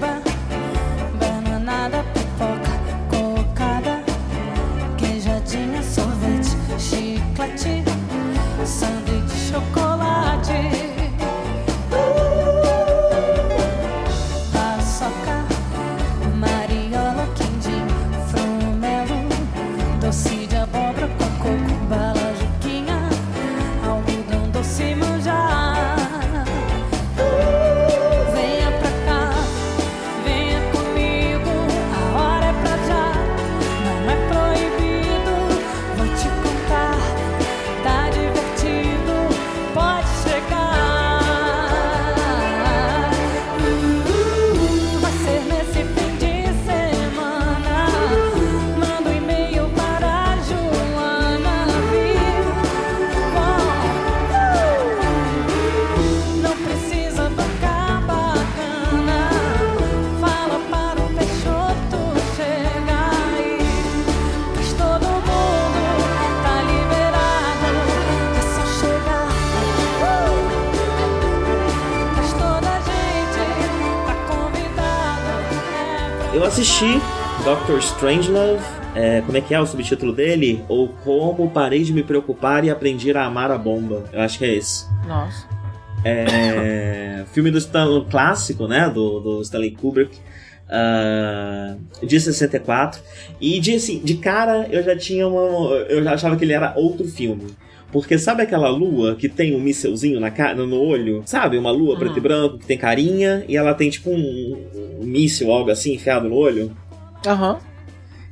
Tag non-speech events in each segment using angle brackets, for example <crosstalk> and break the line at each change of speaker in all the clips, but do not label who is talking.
by assisti Doctor Strangelove. É, como é que é o subtítulo dele? Ou Como Parei de Me Preocupar e Aprendi a Amar a Bomba. Eu acho que é esse.
Nossa.
É, <coughs> filme do Stan, clássico, né? Do, do Stanley Kubrick. Uh, de 64. E de, assim, de cara eu já tinha uma. Eu já achava que ele era outro filme. Porque sabe aquela lua que tem um mísselzinho na cara, no olho? Sabe? Uma lua uhum. preto e branco que tem carinha e ela tem tipo um, um míssil, algo assim, enfiado no olho?
Aham. Uhum.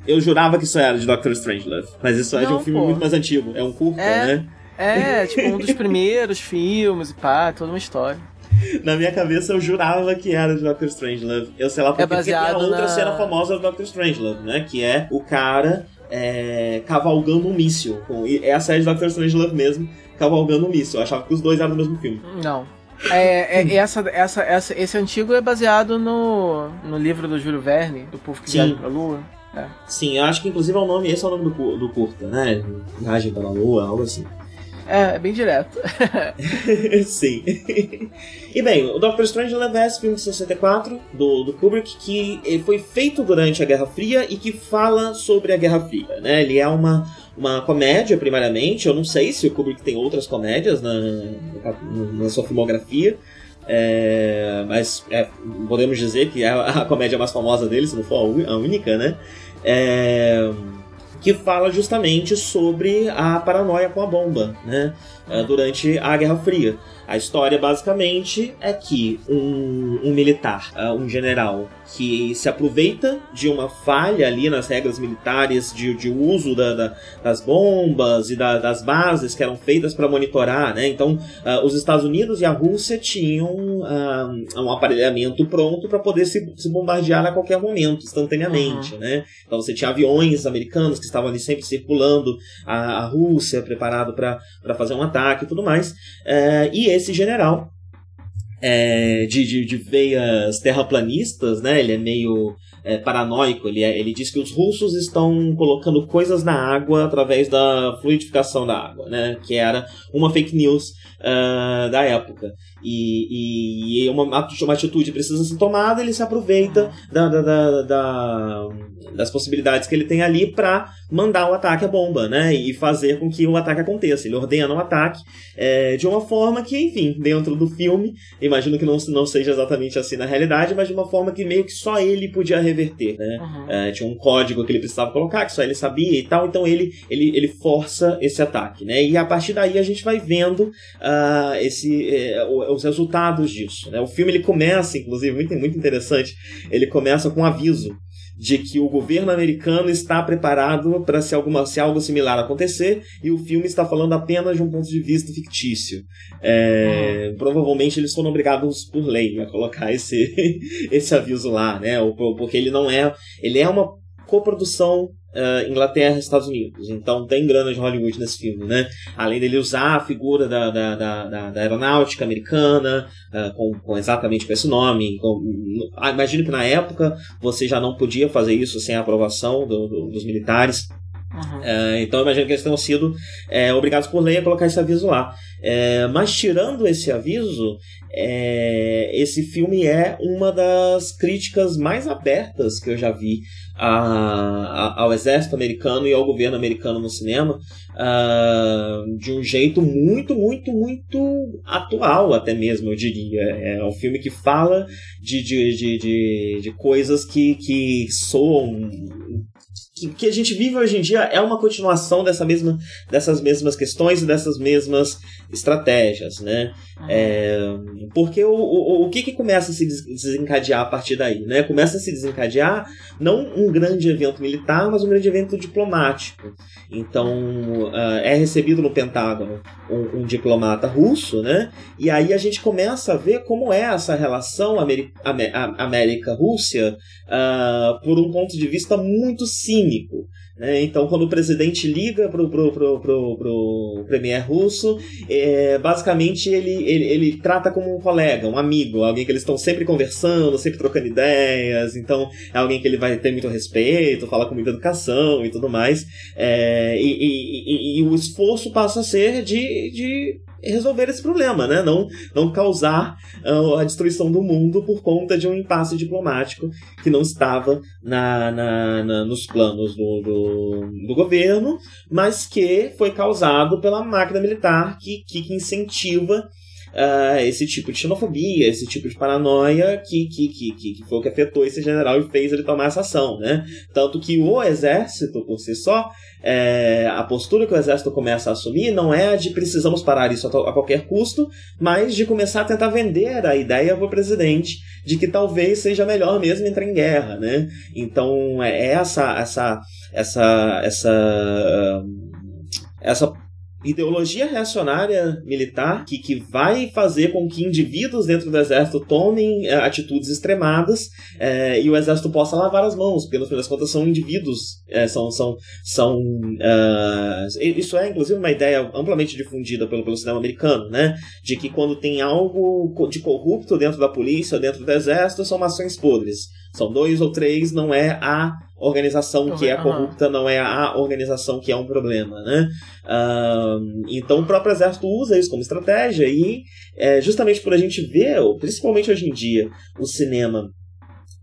Eu jurava que isso era de Doctor Strangelove. Mas isso Não, é de um filme pô. muito mais antigo. É um curta,
é,
né?
É, tipo um dos primeiros filmes e pá, toda uma história. <laughs>
Na minha cabeça eu jurava que era de Doctor Strangelove. Eu sei lá porque, é porque tem a outra na... cena famosa do Doctor Strangelove, né? Que é o cara é, cavalgando um míssil. Com, é a série de Doctor Strangelove mesmo, cavalgando um míssil. Eu achava que os dois eram do mesmo filme.
Não. É, é, essa, essa, essa, esse antigo é baseado no, no livro do Júlio Verne, do Povo que Viaja pra Lua. É.
Sim, eu acho que inclusive é o nome, esse é o nome do, do curta, né? Viagem para a Lua, algo assim.
É, é bem direto. <laughs>
Sim. e bem, o Doctor Strange leva esse filme de 64 do, do Kubrick, que ele foi feito durante a Guerra Fria e que fala sobre a Guerra Fria, né? Ele é uma, uma comédia, primariamente. Eu não sei se o Kubrick tem outras comédias na, na sua filmografia. É, mas é, podemos dizer que é a comédia mais famosa dele, se não for a única, né? É, que fala justamente sobre a paranoia com a bomba, né? Eh, durante a Guerra Fria. A história, basicamente, é que um, um militar, uh, um general, que se aproveita de uma falha ali nas regras militares de, de uso da, da, das bombas e da, das bases que eram feitas para monitorar, né? Então, uh, os Estados Unidos e a Rússia tinham uh, um aparelhamento pronto para poder se, se, bombardear a qualquer momento, instantaneamente, uhum. né? Então, você tinha aviões americanos que estavam ali sempre circulando a, a Rússia, preparado para fazer um ataque e tudo mais. Uh, e esse general é, de, de, de, veias terraplanistas, né? Ele é meio é, paranoico. Ele, é, ele diz que os russos estão colocando coisas na água através da fluidificação da água, né? Que era uma fake news uh, da época. E, e, uma, uma atitude precisa ser tomada, ele se aproveita da, da, da, da das possibilidades que ele tem ali para mandar o ataque à bomba, né? E fazer com que o ataque aconteça. Ele ordena o ataque é, de uma forma que, enfim, dentro do filme, imagino que não, não seja exatamente assim na realidade, mas de uma forma que meio que só ele podia reverter, né? Uhum. É, tinha um código que ele precisava colocar, que só ele sabia e tal, então ele, ele, ele força esse ataque, né? E a partir daí a gente vai vendo uh, esse, uh, os resultados disso, né? O filme ele começa, inclusive, muito, muito interessante, ele começa com um aviso de que o governo americano está preparado para se, alguma, se algo similar acontecer e o filme está falando apenas de um ponto de vista fictício. É, uhum. Provavelmente eles foram obrigados por lei a colocar esse, <laughs> esse aviso lá, né? Porque ele não é. Ele é uma coprodução uh, Inglaterra Estados Unidos. Então tem grana de Hollywood nesse filme, né? Além dele usar a figura da, da, da, da aeronáutica americana, uh, com, com, exatamente com esse nome. Com, ah, imagino que na época você já não podia fazer isso sem a aprovação do, do, dos militares. Uhum. É, então eu imagino que eles tenham sido é, obrigados por lei a colocar esse aviso lá. É, mas tirando esse aviso, é, esse filme é uma das críticas mais abertas que eu já vi a, a, ao exército americano e ao governo americano no cinema, uh, de um jeito muito, muito, muito atual, até mesmo, eu diria. É um filme que fala de, de, de, de, de coisas que, que soam que, que, a gente vive hoje em dia é uma continuação dessa mesma, dessas mesmas questões e dessas mesmas estratégias, né? É, porque o, o, o que, que começa a se desencadear a partir daí, né? Começa a se desencadear não um grande evento militar, mas um grande evento diplomático. Então, uh, é recebido no Pentágono um, um, diplomata russo, né? E aí a gente começa a ver como é essa relação América-Rússia uh, por um ponto de vista muito cínico. Né? Então, quando o presidente liga para o pro, pro, pro, pro premier russo, é, basicamente ele, ele, ele trata como um colega, um amigo, alguém que eles estão sempre conversando, sempre trocando ideias. Então, é alguém que ele vai ter muito respeito, fala com muita educação e tudo mais. É, e, e, e, e, o esforço passa a ser de, de resolver esse problema, né? Não, não causar uh, a destruição do mundo por conta de um impasse diplomático que não estava na, na, na nos planos do, do, do, governo, mas que foi causado pela máquina militar que, que incentiva uh, esse tipo de xenofobia, esse tipo de paranoia que, que, que, que, foi o que afetou esse general e fez ele tomar essa ação, né? Tanto que o exército, por si só, é, a postura que o exército começa a assumir não é a de precisamos parar isso a, a qualquer custo, mas de começar a tentar vender a ideia para o presidente de que talvez seja melhor mesmo entrar em guerra, né? Então é essa essa essa essa essa ideologia reacionária militar que, que vai fazer com que indivíduos dentro do exército tomem é, atitudes extremadas é, e o exército possa lavar as mãos, porque no fim das contas são indivíduos, é, são. são, são uh, isso é inclusive uma ideia amplamente difundida pelo, pelo cinema americano, né? De que quando tem algo de corrupto dentro da polícia, dentro do exército, são mações podres. São dois ou três, não é a organização que é corrupta, não é a organização que é um problema, né? Uh, então o próprio exército usa isso como estratégia e é, justamente por a gente ver, principalmente hoje em dia, o cinema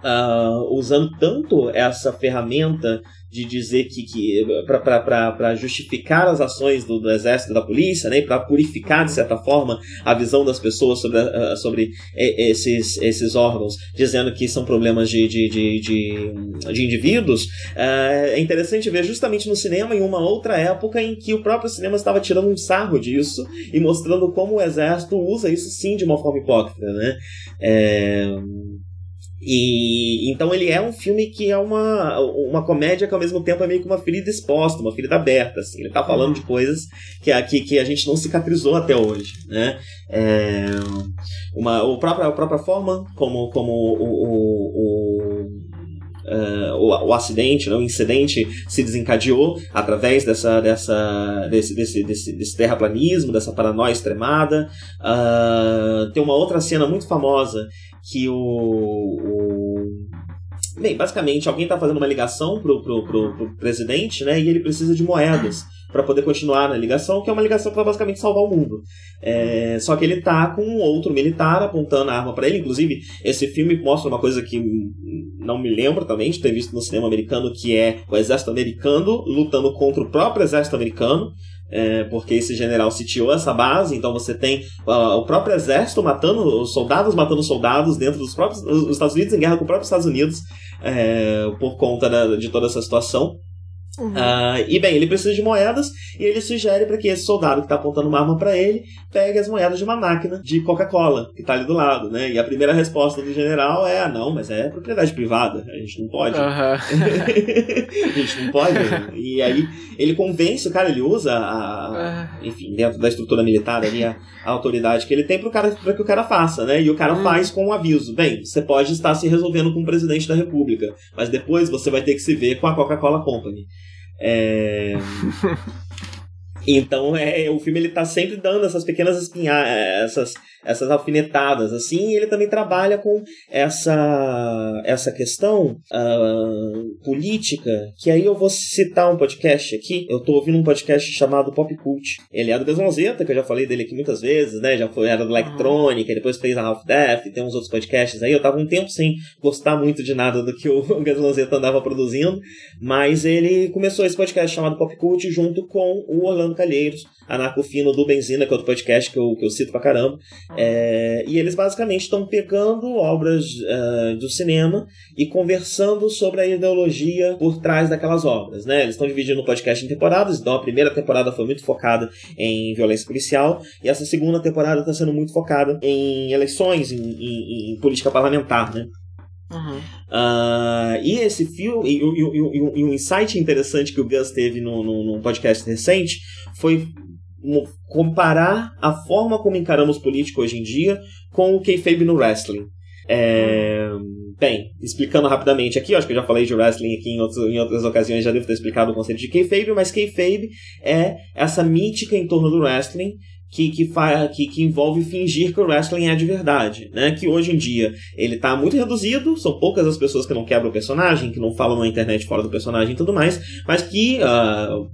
uh, usando tanto essa ferramenta de dizer que, que para justificar as ações do, do exército da polícia, né, para purificar de certa forma a visão das pessoas sobre, uh, sobre esses, esses órgãos, dizendo que são problemas de, de, de, de, de indivíduos, uh, é interessante ver justamente no cinema em uma outra época em que o próprio cinema estava tirando um sarro disso e mostrando como o exército usa isso sim de uma forma hipócrita, né? É... E então ele é um filme que é uma, uma comédia que ao mesmo tempo é meio que uma ferida exposta, uma ferida aberta. Assim. Ele tá falando de coisas que, que, que a gente não cicatrizou até hoje. Né? É uma, a, própria, a própria forma como, como o, o, o Uh, o, o, acidente, né, o incidente se desencadeou através dessa, dessa, desse, desse, desse, desse terraplanismo, dessa paranoia extremada. Uh, tem uma outra cena muito famosa que o, o Bem, basicamente, alguém está fazendo uma ligação pro, pro, pro, pro, presidente, né? E ele precisa de moedas para poder continuar na ligação, que é uma ligação para basicamente salvar o mundo. É, só que ele tá com outro militar apontando a arma para ele. Inclusive, esse filme mostra uma coisa que não me lembro também de ter visto no cinema americano, que é o exército americano lutando contra o próprio exército americano é, porque esse general sitiou essa base, então você tem uh, o próprio exército matando, os soldados matando soldados dentro dos próprios os Estados Unidos em guerra com os próprios Estados Unidos é, por conta da, de toda essa situação. Uhum. Uh, e bem, ele precisa de moedas e ele sugere para que esse soldado que está apontando uma arma para ele pegue as moedas de uma máquina de Coca-Cola que está ali do lado, né? E a primeira resposta do general é: ah, não, mas é propriedade privada, a gente não pode. Uhum. <laughs> a gente não pode. e aí ele convence o cara, ele usa a, uhum. enfim, dentro da estrutura militar ali a, a autoridade que ele tem para que o cara faça, né? E o cara faz com um aviso: bem, você pode estar se resolvendo com o presidente da República, mas depois você vai ter que se ver com a Coca-Cola Company. É... <laughs> Então, é, o filme ele tá sempre dando essas pequenas espinhadas, essas, essas alfinetadas, assim, e ele também trabalha com essa, essa questão uh, política, que aí eu vou citar um podcast aqui, eu tô ouvindo um podcast chamado Pop Cult, ele é do Besonzeta, que eu já falei dele aqui muitas vezes, né, já foi, era do Electrônica, depois fez a Half Death, tem uns outros podcasts aí, eu tava um tempo sem gostar muito de nada do que o <laughs> Gasolzeta andava produzindo, mas ele começou esse podcast chamado Pop Cult junto com o Orlando Calheiros, Anarcofino do Benzina, que é outro podcast que eu, que eu cito pra caramba. É, e eles basicamente estão pegando obras uh, do cinema e conversando sobre a ideologia por trás daquelas obras. Né? Eles estão dividindo o podcast em temporadas, então a primeira temporada foi muito focada em violência policial, e essa segunda temporada está sendo muito focada em eleições, em, em, em política parlamentar. Né? Uhum. Uh, e esse filme, e, e, e, e, um insight interessante que o Gus teve no, no, no podcast recente foi comparar a forma como encaramos político hoje em dia com o kayfabe no wrestling. É, bem, explicando rapidamente aqui, acho que eu já falei de wrestling aqui em, outros, em outras ocasiões, já devo ter explicado o conceito de kayfabe, mas kayfabe é essa mítica em torno do wrestling que, que, que, que, envolve fingir que o wrestling é de verdade, né? Que hoje em dia ele tá muito reduzido, são poucas as pessoas que não quebram o personagem, que não falam na internet fora do personagem e tudo mais, mas que, uh,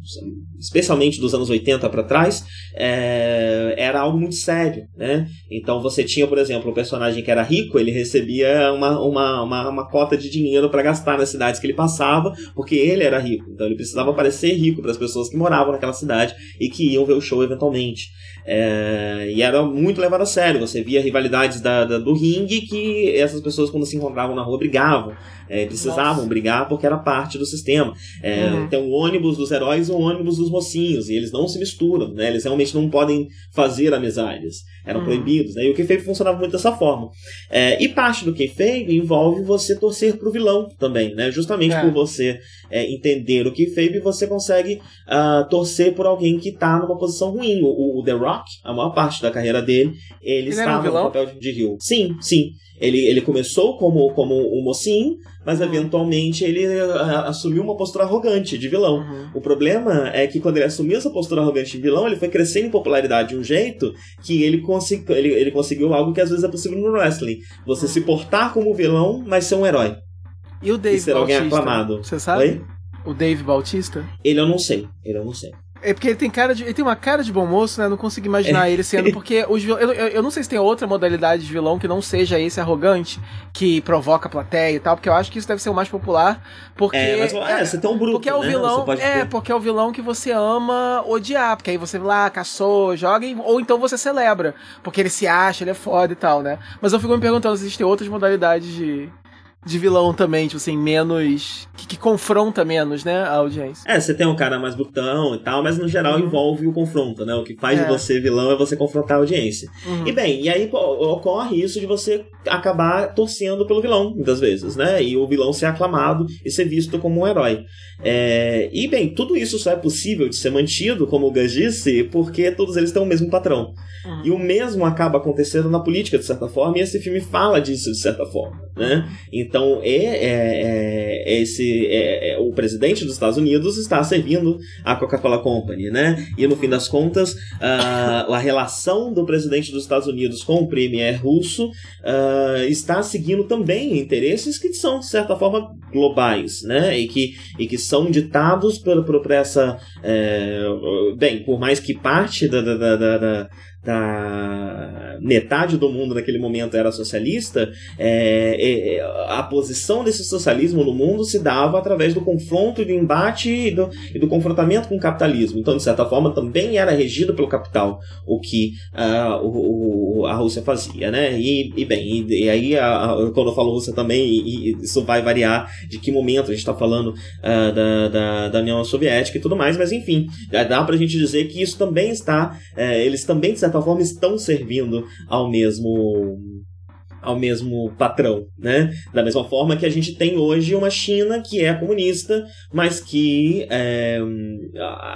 especialmente dos anos 80 para trás, é, era algo muito sério, né? Então você tinha, por exemplo, um personagem que era rico, ele recebia uma, uma, uma, uma cota de dinheiro para gastar nas cidades que ele passava, porque ele era rico, então ele precisava parecer rico para as pessoas que moravam naquela cidade e que iam ver o show eventualmente. É, e era muito levado a sério. Você via rivalidades da, da, do ringue que essas pessoas, quando se encontravam na rua, brigavam. É, precisavam Nossa. brigar porque era parte do sistema. É, uhum. Tem um ônibus dos heróis e um ônibus dos mocinhos, e eles não se misturam, né? Eles realmente não podem fazer amizades. Eram uhum. proibidos, né? E o kayfabe funcionava muito dessa forma. É, e parte do kayfabe envolve você torcer pro vilão também, né? Justamente é. por você é, entender o kayfabe, você consegue uh, torcer por alguém que tá numa posição ruim. O, o, The Rock, a maior parte da carreira dele, ele, ele estava um no papel de, de Rio. Sim, sim. Ele, ele começou como, como um mocinho, mas eventualmente ele uh, assumiu uma postura arrogante de vilão. Uhum. O problema é que quando ele assumiu essa postura arrogante de vilão, ele foi crescendo em popularidade de um jeito que ele, ele, ele conseguiu algo que às vezes é possível no wrestling. Você uhum. se portar como vilão, mas ser um herói.
E o Dave e ser Bautista? alguém aclamado. Você sabe? Oi? O Dave Bautista?
Ele eu não sei. Ele eu não sei.
É porque ele tem cara de. Ele tem uma cara de bom moço, né? Eu não consigo imaginar é. ele sendo. Porque os eu, eu, eu, não sei se tem outra modalidade de vilão que não seja esse arrogante, que provoca a plateia e tal, porque eu acho que isso deve ser o mais popular. Porque. É,
mas, é, você tem um bruto.
Porque é o
né?
vilão. É, ter. porque é o vilão que você ama odiar. Porque aí você lá, caçou, joga, e, ou então você celebra. Porque ele se acha, ele é foda e tal, né? Mas eu fico me perguntando se existem outras modalidades de, de vilão também, tipo assim, menos. Que, que, confronta menos, né, a audiência.
É, você tem um cara mais brutão e tal, mas no geral uhum. envolve o confronto, né? O que faz é. de você vilão é você confrontar a audiência. Uhum. E bem, e aí ocorre isso de você acabar torcendo pelo vilão, muitas vezes, né? E o vilão ser aclamado e ser visto como um herói. É... E bem, tudo isso só é possível de ser mantido, como o Gus disse, porque todos eles têm o mesmo patrão. Uhum. E o mesmo acaba acontecendo na política, de certa forma, e esse filme fala disso de certa forma, né? Então, é, é, é esse, é, é, o presidente dos Estados Unidos está servindo a Coca-Cola Company, né? E no fim das contas, uh, a relação do presidente dos Estados Unidos com o premier russo uh, está seguindo também interesses que são, de certa forma, globais, né? E que, e que são ditados por, por, por essa. É, bem, por mais que parte da, da, da, da da metade do mundo naquele momento era socialista, é, é, a posição desse socialismo no mundo se dava através do confronto, do embate e do, e do confrontamento com o capitalismo. Então, de certa forma, também era regido pelo capital o que uh, o, o, a Rússia fazia, né? E, e bem, e, e aí a, a, quando eu falo Rússia também, isso vai variar de que momento a gente está falando uh, da, da, da, União Soviética e tudo mais, mas enfim, dá para a gente dizer que isso também está, uh, eles também de certa forma estão servindo ao mesmo ao mesmo patrão, né? Da mesma forma que a gente tem hoje uma China que é comunista, mas que é,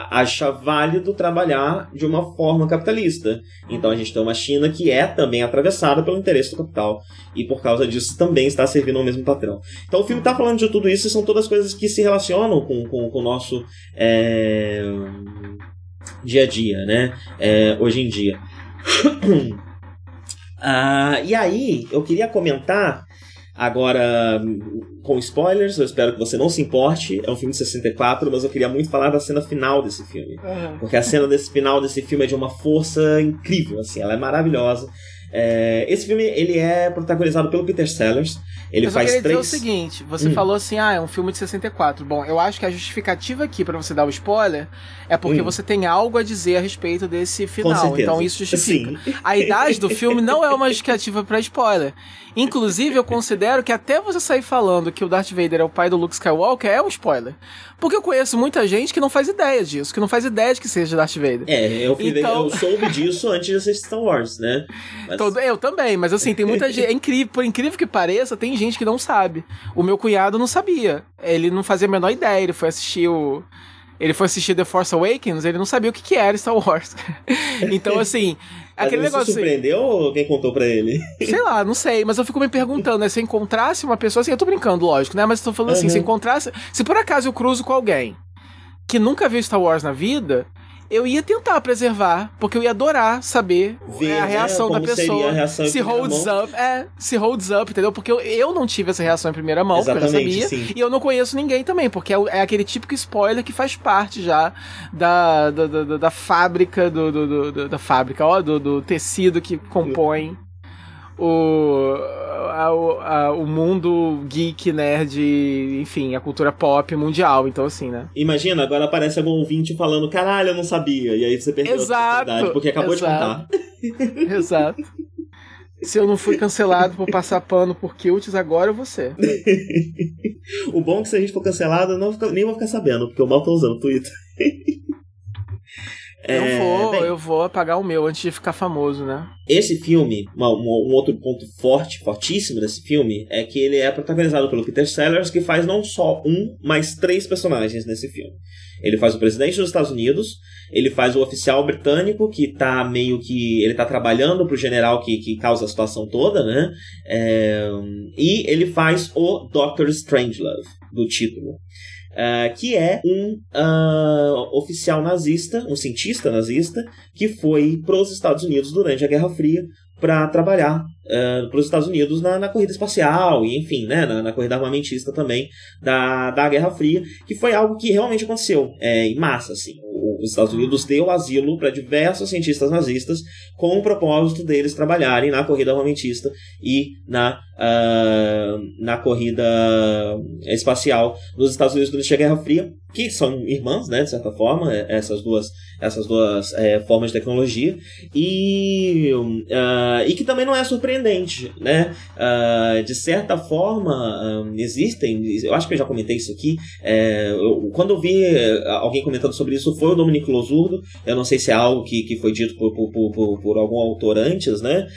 acha válido trabalhar de uma forma capitalista. Então a gente tem uma China que é também atravessada pelo interesse do capital e por causa disso também está servindo ao mesmo patrão. Então o filme está falando de tudo isso e são todas coisas que se relacionam com, com, com o nosso é, dia a dia, né? É, hoje em dia. Uh, <clears throat> e aí, eu queria comentar Agora, com spoilers, eu espero que você não se importe. É um filme de 64, mas eu queria muito falar da cena final desse filme. Uhum. Porque a cena desse final desse filme é de uma força incrível, assim, ela é maravilhosa. É, esse filme ele é protagonizado pelo Peter Sellers. Ele eu faz três.
dizer o seguinte: você hum. falou assim, ah, é um filme de 64. Bom, eu acho que a justificativa aqui para você dar o spoiler é porque hum. você tem algo a dizer a respeito desse final. Então isso justifica. Sim. A <laughs> idade do filme não é uma justificativa para spoiler. Inclusive, eu considero que até você sair falando que o Darth Vader é o pai do Luke Skywalker é um spoiler. Porque eu conheço muita gente que não faz ideia disso, que não faz ideia de que seja Darth Vader.
É, eu, então... eu soube disso antes de assistir Star Wars, né? <laughs>
Mas... Eu também, mas assim, tem muita <laughs> gente. É incrível, por incrível que pareça, tem gente que não sabe. O meu cunhado não sabia. Ele não fazia a menor ideia. Ele foi assistir o ele foi assistir The Force Awakens, ele não sabia o que, que era Star Wars. <laughs> então, assim, <laughs> aquele negócio.
Você surpreendeu assim, ou quem contou pra ele? <laughs>
Sei lá, não sei, mas eu fico me perguntando, né? Se eu encontrasse uma pessoa, assim, eu tô brincando, lógico, né? Mas eu tô falando uhum. assim, se eu encontrasse. Se por acaso eu cruzo com alguém que nunca viu Star Wars na vida, eu ia tentar preservar, porque eu ia adorar saber Ver, a né, reação né, da pessoa.
Reação
se holds mão. up, é, se holds up, entendeu? Porque eu, eu não tive essa reação em primeira mão, Exatamente, porque eu já sabia. Sim. E eu não conheço ninguém também, porque é, é, aquele típico spoiler que faz parte já da, da, da, da fábrica do, do, do, da fábrica, ó, do, do tecido que compõe o, a, a, o mundo geek, nerd, enfim, a cultura pop mundial. Então, assim, né?
Imagina, agora aparece algum ouvinte falando, caralho, eu não sabia. E aí você perdeu exato, a oportunidade, porque acabou exato,
de contar. Exato. Se eu não fui cancelado por passar pano por Kilts, agora eu vou ser. <laughs>
o bom é que se a gente for cancelado, eu não, nem vou ficar sabendo, porque eu mal tô usando o Twitter. <laughs>
Eu é, vou, bem, eu vou apagar o meu antes de ficar famoso, né?
Esse filme, um, um outro ponto forte, fortíssimo desse filme, é que ele é protagonizado pelo Peter Sellers, que faz não só um, mas três personagens nesse filme. Ele faz o presidente dos Estados Unidos, ele faz o oficial britânico, que tá meio que. Ele tá trabalhando pro general que, que causa a situação toda, né? É, e ele faz o Dr. Strangelove, do título. Uh, que é um uh, oficial nazista, um cientista nazista, que foi para os Estados Unidos durante a Guerra Fria para trabalhar uh, para os Estados Unidos na, na, corrida espacial e, enfim, né, na, na, corrida armamentista também da, da Guerra Fria, que foi algo que realmente aconteceu é, em massa. Assim. os Estados Unidos deu asilo para diversos cientistas nazistas com o propósito deles trabalharem na corrida armamentista e na uh, na corrida espacial nos Estados Unidos durante a Guerra Fria, que são irmãs, né, de certa forma, é, essas duas, essas duas é, formas de tecnologia, e, uh, e que também não é surpreendente, né? Uh, de certa forma, existem, eu acho que eu já comentei isso aqui, é, eu, quando eu vi alguém comentando sobre isso, foi o Dominique Losurdo, eu não sei se é algo que, que foi dito por, por, por, por algum autor antes, né?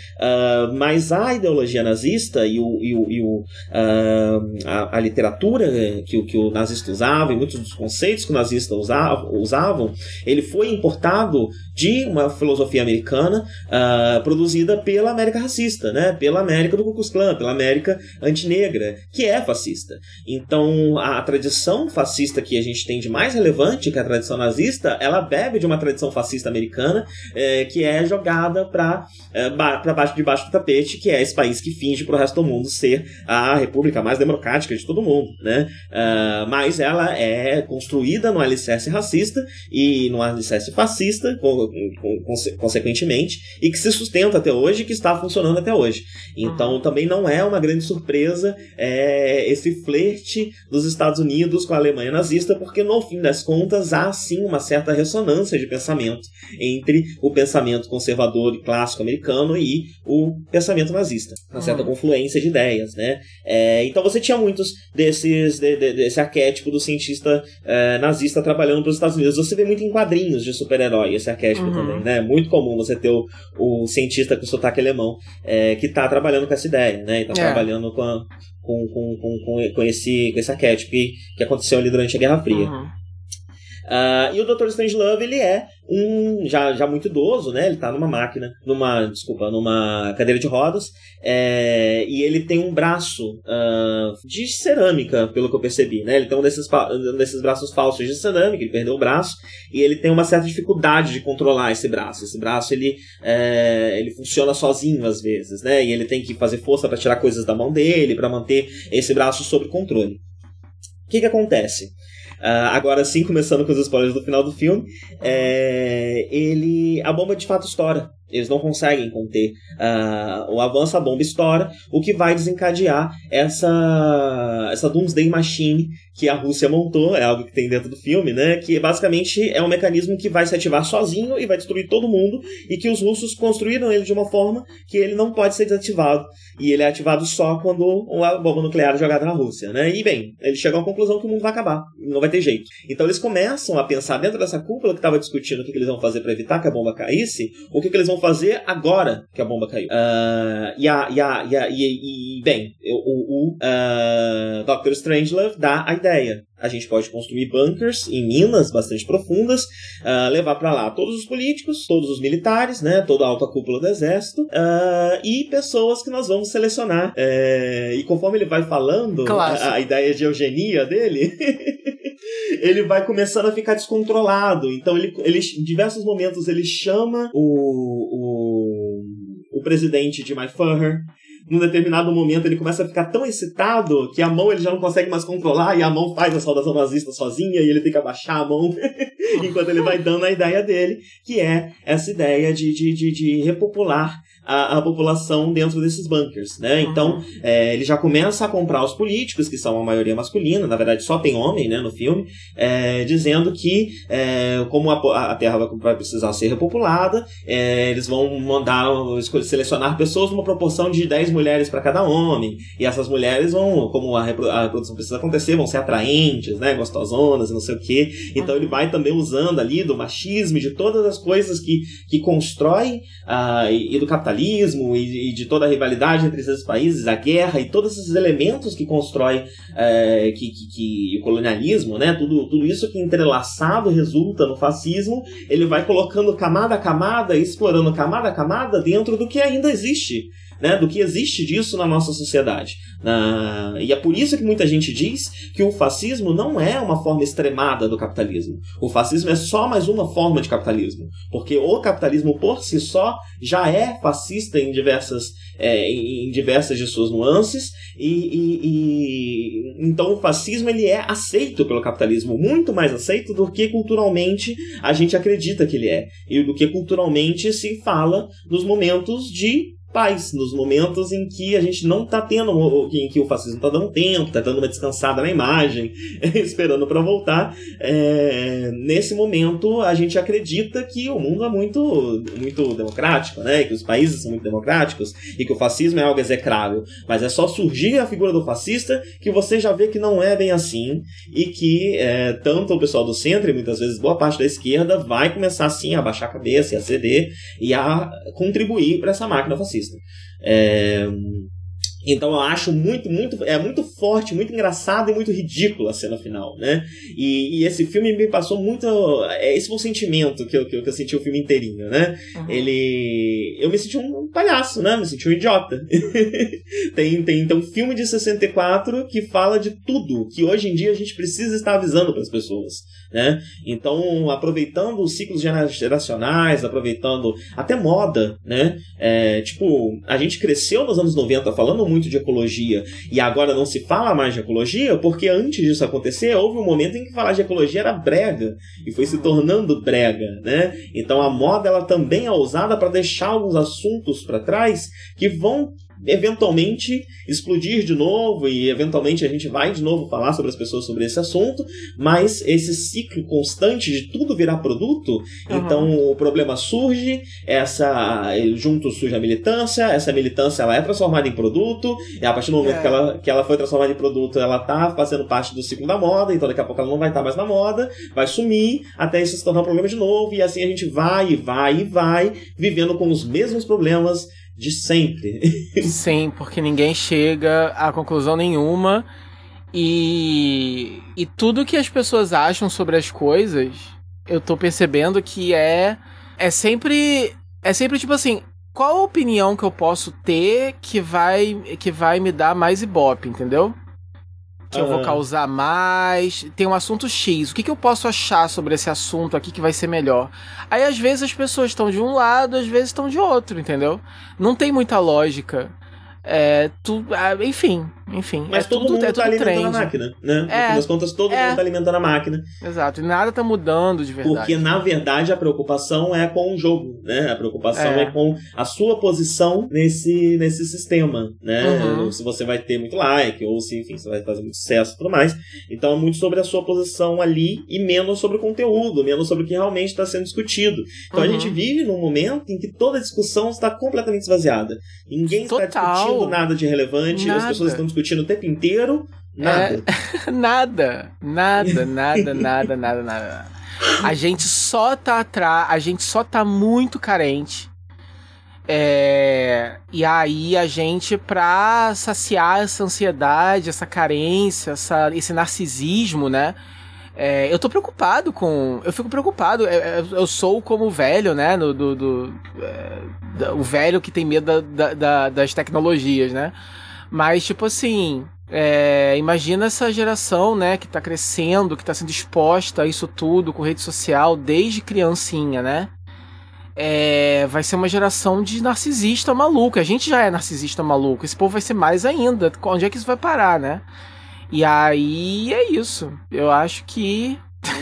mas a ideologia nazista e, o, e, o, e o, uh, a, a, literatura que, que o nazista usava e muitos dos conceitos que o nazista usava, usavam, ele foi importado de uma filosofia americana uh, produzida pela América racista, né? pela América do Ku Klux Klan, pela América antinegra, que é fascista. Então, a, tradição fascista que a gente tem de mais relevante, que é a tradição nazista, ela bebe de uma tradição fascista americana eh, que é jogada para eh, ba baixo de baixo do tapete, que é esse país que finge para o resto do mundo ser a república mais democrática de todo mundo, né? Uh, mas ela é construída no alicerce racista e no alicerce fascista, com, com, consequentemente, e que se sustenta até hoje e que está funcionando até hoje. Então uhum. também não é uma grande surpresa é, esse flerte dos Estados Unidos com a Alemanha nazista, porque no fim das contas há sim uma certa ressonância de pensamento entre o pensamento conservador e clássico americano e o pensamento nazista, uma certa uhum. Confluência de ideias, né? É, então você tinha muitos desses de, de, desse arquétipo do cientista é, nazista trabalhando para os Estados Unidos. Você vê muito em quadrinhos de super-herói esse arquétipo uhum. também, né? Muito comum você ter o, o cientista com sotaque alemão é, que está trabalhando com essa ideia, né? E tá é. trabalhando com, a, com, com, com, com, esse, com esse arquétipo que, que aconteceu ali durante a Guerra Fria. Uhum. Uh, e o Dr. Strangelove, ele é um já, já muito idoso, né? Ele tá numa máquina, numa, desculpa, numa cadeira de rodas, é, e ele tem um braço uh, de cerâmica, pelo que eu percebi, né? Ele tem um desses, um desses braços falsos de cerâmica, ele perdeu o braço, e ele tem uma certa dificuldade de controlar esse braço. Esse braço, ele, é, ele funciona sozinho às vezes, né? E ele tem que fazer força para tirar coisas da mão dele, para manter esse braço sob controle. O que que acontece? Uh, agora sim, começando com os spoilers do final do filme, é, ele a bomba de fato estoura. Eles não conseguem conter uh, o avanço, a bomba estoura, o que vai desencadear essa, essa Doomsday Machine que a Rússia montou, é algo que tem dentro do filme, né? Que basicamente é um mecanismo que vai se ativar sozinho e vai destruir todo mundo, e que os russos construíram ele de uma forma que ele não pode ser desativado. E ele é ativado só quando uma bomba nuclear é jogada na Rússia, né? E bem, eles chegam à conclusão que o mundo vai acabar, não vai ter jeito. Então eles começam a pensar dentro dessa cúpula que estava discutindo o que, eles vão fazer para evitar que a bomba caísse, o que, que eles vão fazer agora que a bomba caiu. Uh, e, a, e, a, e, a, e, e, bem, o, o uh, Dr. Strangelove dá a ideia. A gente pode construir bunkers em minas bastante profundas, uh, levar para lá todos os políticos, todos os militares, né, toda a alta cúpula do exército uh, e pessoas que nós vamos selecionar. É, e conforme ele vai falando a, a, ideia de eugenia dele, <laughs> ele vai começando a ficar descontrolado. Então ele, ele em diversos momentos ele chama o, o, o presidente de My Furrer num determinado momento ele começa a ficar tão excitado que a mão ele já não consegue mais controlar e a mão faz a saudação nazista sozinha e ele tem que abaixar a mão <laughs> enquanto ele vai dando a ideia dele, que é essa ideia de, de, de, de repopular a, a população dentro desses bunkers, né? Então, é, ele já começa a comprar os políticos, que são a maioria masculina, na verdade só tem homem, né, no filme, é, dizendo que é, como a, a, Terra vai, vai, precisar ser repopulada, é, eles vão mandar, selecionar pessoas numa proporção de 10 mulheres para cada homem, e essas mulheres vão, como a, reprodução precisa acontecer, vão ser atraentes, né, gostosonas e não sei o quê. Então ele vai também usando ali do machismo, de todas as coisas que, que constrói uh, e, e do capitalismo e, e, de toda a rivalidade entre esses países, a guerra e todos esses elementos que constrói é, que, que, que, o colonialismo, né? Tudo, tudo isso que entrelaçado resulta no fascismo, ele vai colocando camada a camada, explorando camada a camada dentro do que ainda existe né, do que existe disso na nossa sociedade. E é por isso que muita gente diz que o fascismo não é uma forma extremada do capitalismo. O fascismo é só mais uma forma de capitalismo. Porque o capitalismo por si só já é fascista em diversas, é, em diversas de suas nuances. E, e, e, então o fascismo ele é aceito pelo capitalismo, muito mais aceito do que culturalmente a gente acredita que ele é. E do que culturalmente se fala nos momentos de paz, nos momentos em que a gente não tá tendo, em que o fascismo tá dando tempo, tá dando uma descansada na imagem, <laughs> esperando para voltar. É, nesse momento, a gente acredita que o mundo é muito, muito democrático, né? Que os países são muito democráticos e que o fascismo é algo execrável. Mas é só surgir a figura do fascista que você já vê que não é bem assim e que é, tanto o pessoal do centro e muitas vezes boa parte da esquerda vai começar assim a baixar a cabeça e a ceder e a contribuir para essa máquina fascista. É, então eu acho muito, muito, é muito forte, muito engraçado e muito ridículo a cena final, né? E, e esse filme me passou muito. É, esse foi o sentimento que eu, que eu, que eu senti o filme inteirinho, né? Uhum. Ele. Eu me senti um palhaço, né? Me senti um idiota. <laughs> tem, tem então um filme de 64 que fala de tudo que hoje em dia a gente precisa estar avisando para as pessoas. Né? Então, aproveitando os ciclos geracionais, aproveitando até moda, né? É, tipo, a gente cresceu nos anos 90 falando muito de ecologia e agora não se fala mais de ecologia porque antes disso acontecer, houve um momento em que falar de ecologia era brega e foi se tornando brega, né? Então, a moda ela também é usada para deixar alguns assuntos para trás que vão eventualmente explodir de novo e eventualmente a gente vai de novo falar sobre as pessoas sobre esse assunto, mas esse ciclo constante de tudo virar produto, uhum. então o problema surge, essa junto surge a militância, essa militância ela é transformada em produto, e a partir do momento é. que, ela, que ela foi transformada em produto, ela tá fazendo parte do ciclo da moda, então daqui a pouco ela não vai estar mais na moda, vai sumir até isso se tornar um problema de novo, e assim a gente vai e vai e vai vivendo com os mesmos problemas de sempre. <laughs>
Sim, porque ninguém chega a conclusão nenhuma. E, e tudo que as pessoas acham sobre as coisas, eu tô percebendo que é é sempre é sempre tipo assim, qual a opinião que eu posso ter que vai que vai me dar mais ibope, entendeu? Que eu vou causar mais. Tem um assunto X. O que, que eu posso achar sobre esse assunto aqui que vai ser melhor? Aí às vezes as pessoas estão de um lado, às vezes estão de outro, entendeu? Não tem muita lógica. É, tu, ah, enfim, enfim.
Mas
é
todo
tudo,
mundo
é
tá alimentando
trend.
a máquina, né? No
É,
fim das contas, todo
é.
mundo tá alimentando a máquina.
Exato, e nada tá mudando de verdade.
Porque, na verdade, a preocupação é com o jogo, né? A preocupação é,
É.
com a sua posição nesse, nesse sistema, né?
Uhum.
Se você vai ter muito like, ou se, enfim, você vai fazer muito sucesso e tudo mais. Então, é muito sobre a sua posição ali e menos sobre o conteúdo, menos sobre o que realmente está sendo discutido. Então, a
Uhum.
gente vive num momento em que toda a discussão está completamente esvaziada. Ninguém está
Total.
Discutindo nada de relevante, as
Nada.
pessoas estão discutindo o tempo inteiro. <laughs> Nada.
nada, nada, nada, nada, nada, nada. A gente só tá atrás, a gente só tá muito carente. É, e aí a gente, pra saciar essa ansiedade, essa carência, essa- esse narcisismo, né? É, eu tô preocupado com. Eu fico preocupado. é, é, Eu, sou como o velho, né? No, do, do- é, o velho que tem medo da- da- das tecnologias, né? Mas, tipo assim, é, imagina essa geração, né, que tá crescendo, que tá sendo exposta a isso tudo com rede social desde criancinha, né? É, vai ser uma geração de narcisista maluco. A gente já é narcisista maluco. Esse povo vai ser mais ainda. Onde é que isso vai parar, né? E aí é isso. Eu acho que.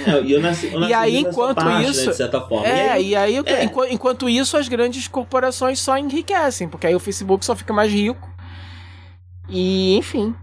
É, e, eu nasci, eu <laughs>
E aí,
nasci
enquanto
parte,
isso-
Né, de certa forma.
É,
E aí,
e aí,
é.
enqu- enquanto isso, as grandes corporações só enriquecem, porque aí o Facebook só fica mais rico. E, enfim.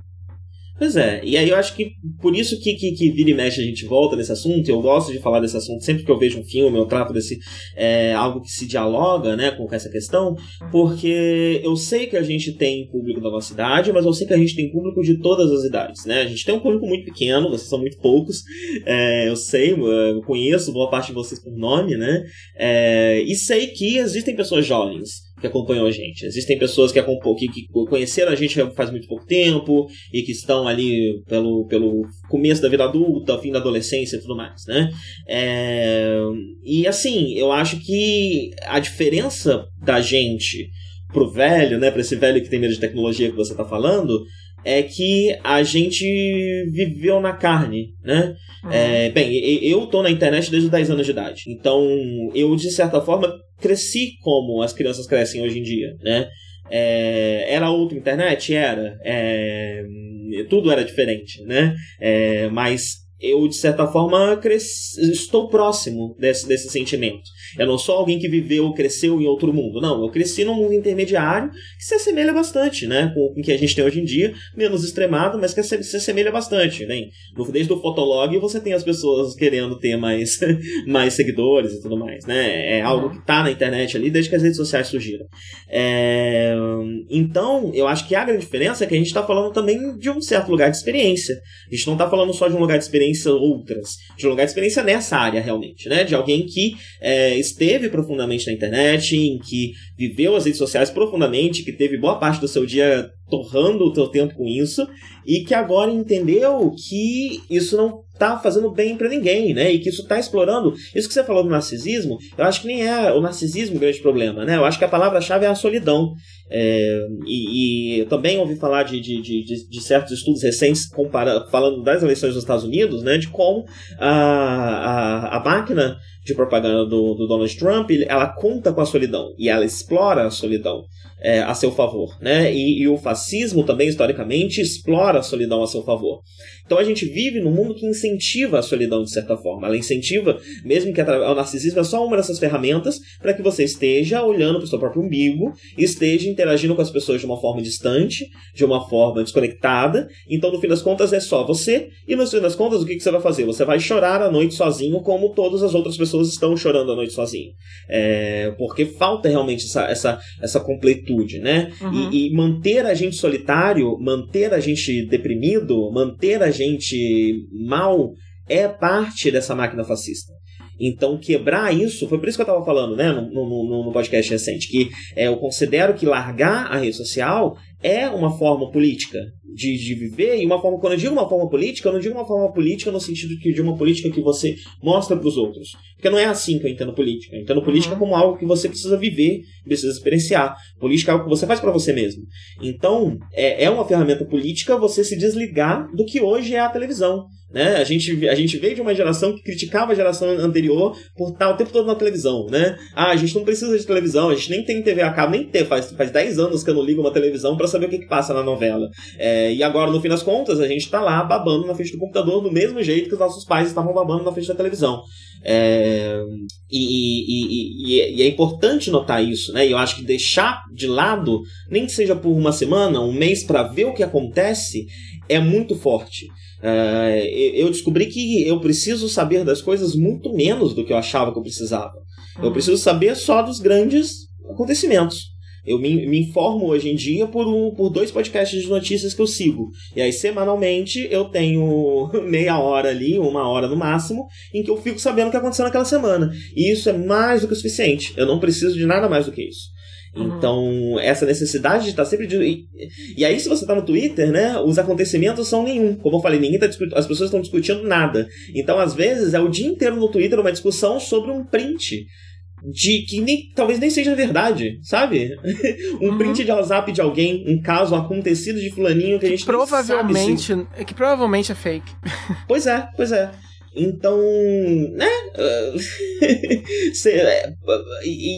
Pois é, e aí eu acho que por isso que, que, que vira e mexe a gente volta nesse assunto, eu gosto de falar desse assunto sempre que eu vejo um filme, eu trato desse é, algo que se dialoga né, com essa questão, porque eu sei que a gente tem público da nossa idade, mas eu sei que a gente tem público de todas as idades, né? A gente tem um público muito pequeno, vocês são muito poucos, é, eu sei, eu conheço boa parte de vocês por nome, né? É, e sei que existem pessoas jovens que acompanham a gente. Existem pessoas que, que, conheceram a gente faz muito pouco tempo e que estão ali pelo, pelo começo da vida adulta, fim da adolescência e tudo mais, né? É, e assim, eu acho que a diferença da gente pro velho, né, para esse velho que tem medo de tecnologia que você tá falando, é que a gente viveu na carne, né? É, bem, eu tô na internet desde os 10 anos de idade. Então, eu, de certa forma, cresci como as crianças crescem hoje em dia, né? É, era outra internet? Era. É, tudo era diferente, né? É, mas eu, de certa forma, cresci, estou próximo desse, desse sentimento. Eu não sou alguém que viveu, cresceu em outro mundo. Não, eu cresci num mundo intermediário que se assemelha bastante, né? Com, o que a gente tem hoje em dia, menos extremado, mas que se, se assemelha bastante, né? Desde o Fotolog você tem as pessoas querendo ter mais, <laughs> mais seguidores e tudo mais, né? É algo que tá na internet ali desde que as redes sociais surgiram. É, Então, eu acho que a grande diferença é que a gente tá falando também de um certo lugar de experiência. A gente não tá falando só de um lugar de experiência outras, de de experiência nessa área realmente, né? De alguém que é, esteve profundamente na internet, em que viveu as redes sociais profundamente, que teve boa parte do seu dia torrando o teu tempo com isso e que agora entendeu que isso não tá fazendo bem pra ninguém, né? E que isso tá explorando. Isso que você falou do narcisismo, eu acho que nem é o narcisismo o grande problema, né? Eu acho que a palavra-chave é a solidão. É, e, e eu também ouvi falar de, de, de, de- certos estudos recentes compara, falando das eleições dos Estados Unidos, né? De como a, a, a máquina de propaganda do, do Donald Trump, ela conta com a solidão e ela explora a solidão é, a seu favor, né? E, e o fascismo também, historicamente, explora a solidão a seu favor. Então a gente vive num mundo que incentiva a solidão de certa forma. Ela incentiva, mesmo que o narcisismo é só uma dessas ferramentas para que você esteja olhando para o seu próprio umbigo, esteja interagindo com as pessoas de uma forma distante, de uma forma desconectada. Então, no fim das contas, é só você, e no fim das contas, o que, que você vai fazer? Você vai chorar à noite sozinho, como todas as outras pessoas estão chorando à noite sozinho. É, porque falta realmente essa, essa, essa completude, né?
Uhum.
E, e manter a gente solitário, manter a gente deprimido, manter a gente mal é parte dessa máquina fascista. Então, quebrar isso, foi por isso que eu estava falando, né, no, no, no- podcast recente, que é, eu considero que largar a rede social é uma forma política de, de viver, e uma forma, quando eu digo uma forma política, eu não digo uma forma política no sentido de, de uma política que você mostra para os outros. Porque não é assim que eu entendo política. Eu entendo política uhum. como algo que você precisa viver, precisa experienciar. Política é algo que você faz para você mesmo. Então, é, é uma ferramenta política você se desligar do que hoje é a televisão. Né? A, gente, a gente veio de uma geração que criticava a geração anterior por estar o tempo todo na televisão, né? Ah, a gente não precisa de televisão, a gente nem tem TV a cabo, nem tem, faz, faz 10 anos que eu não ligo uma televisão para saber o que, que passa na novela. É, e agora, no fim das contas, a gente tá lá babando na frente do computador do mesmo jeito que os nossos pais estavam babando na frente da televisão. É, e, e, e, e, é importante notar isso, né? E eu acho que deixar de lado, nem que seja por uma semana, um mês, para ver o que acontece, é muito forte. Uh, eu descobri que eu preciso saber das coisas muito menos do que eu achava que eu precisava. Uhum. Eu preciso saber só dos grandes acontecimentos. Eu me, me, informo hoje em dia por, um, por dois podcasts de notícias que eu sigo. E aí, semanalmente, eu tenho <laughs> meia hora ali, uma hora no máximo, em que eu fico sabendo o que aconteceu naquela semana. E isso é mais do que o suficiente. Eu não preciso de nada mais do que isso. Uhum. Então, essa necessidade de estar sempre. De... E, e, aí, se você está no Twitter, né, os acontecimentos são nenhum. Como eu falei, ninguém tá discutindo, as pessoas estão discutindo nada. Então, às vezes, é o dia inteiro no Twitter uma discussão sobre um print de que nem, talvez nem seja verdade, sabe? <laughs> um uhum. print de WhatsApp de alguém, um caso acontecido de fulaninho que, que a gente
provavelmente
sabe
se... que provavelmente é fake.
pois é, pois é. Então, né? <laughs> É,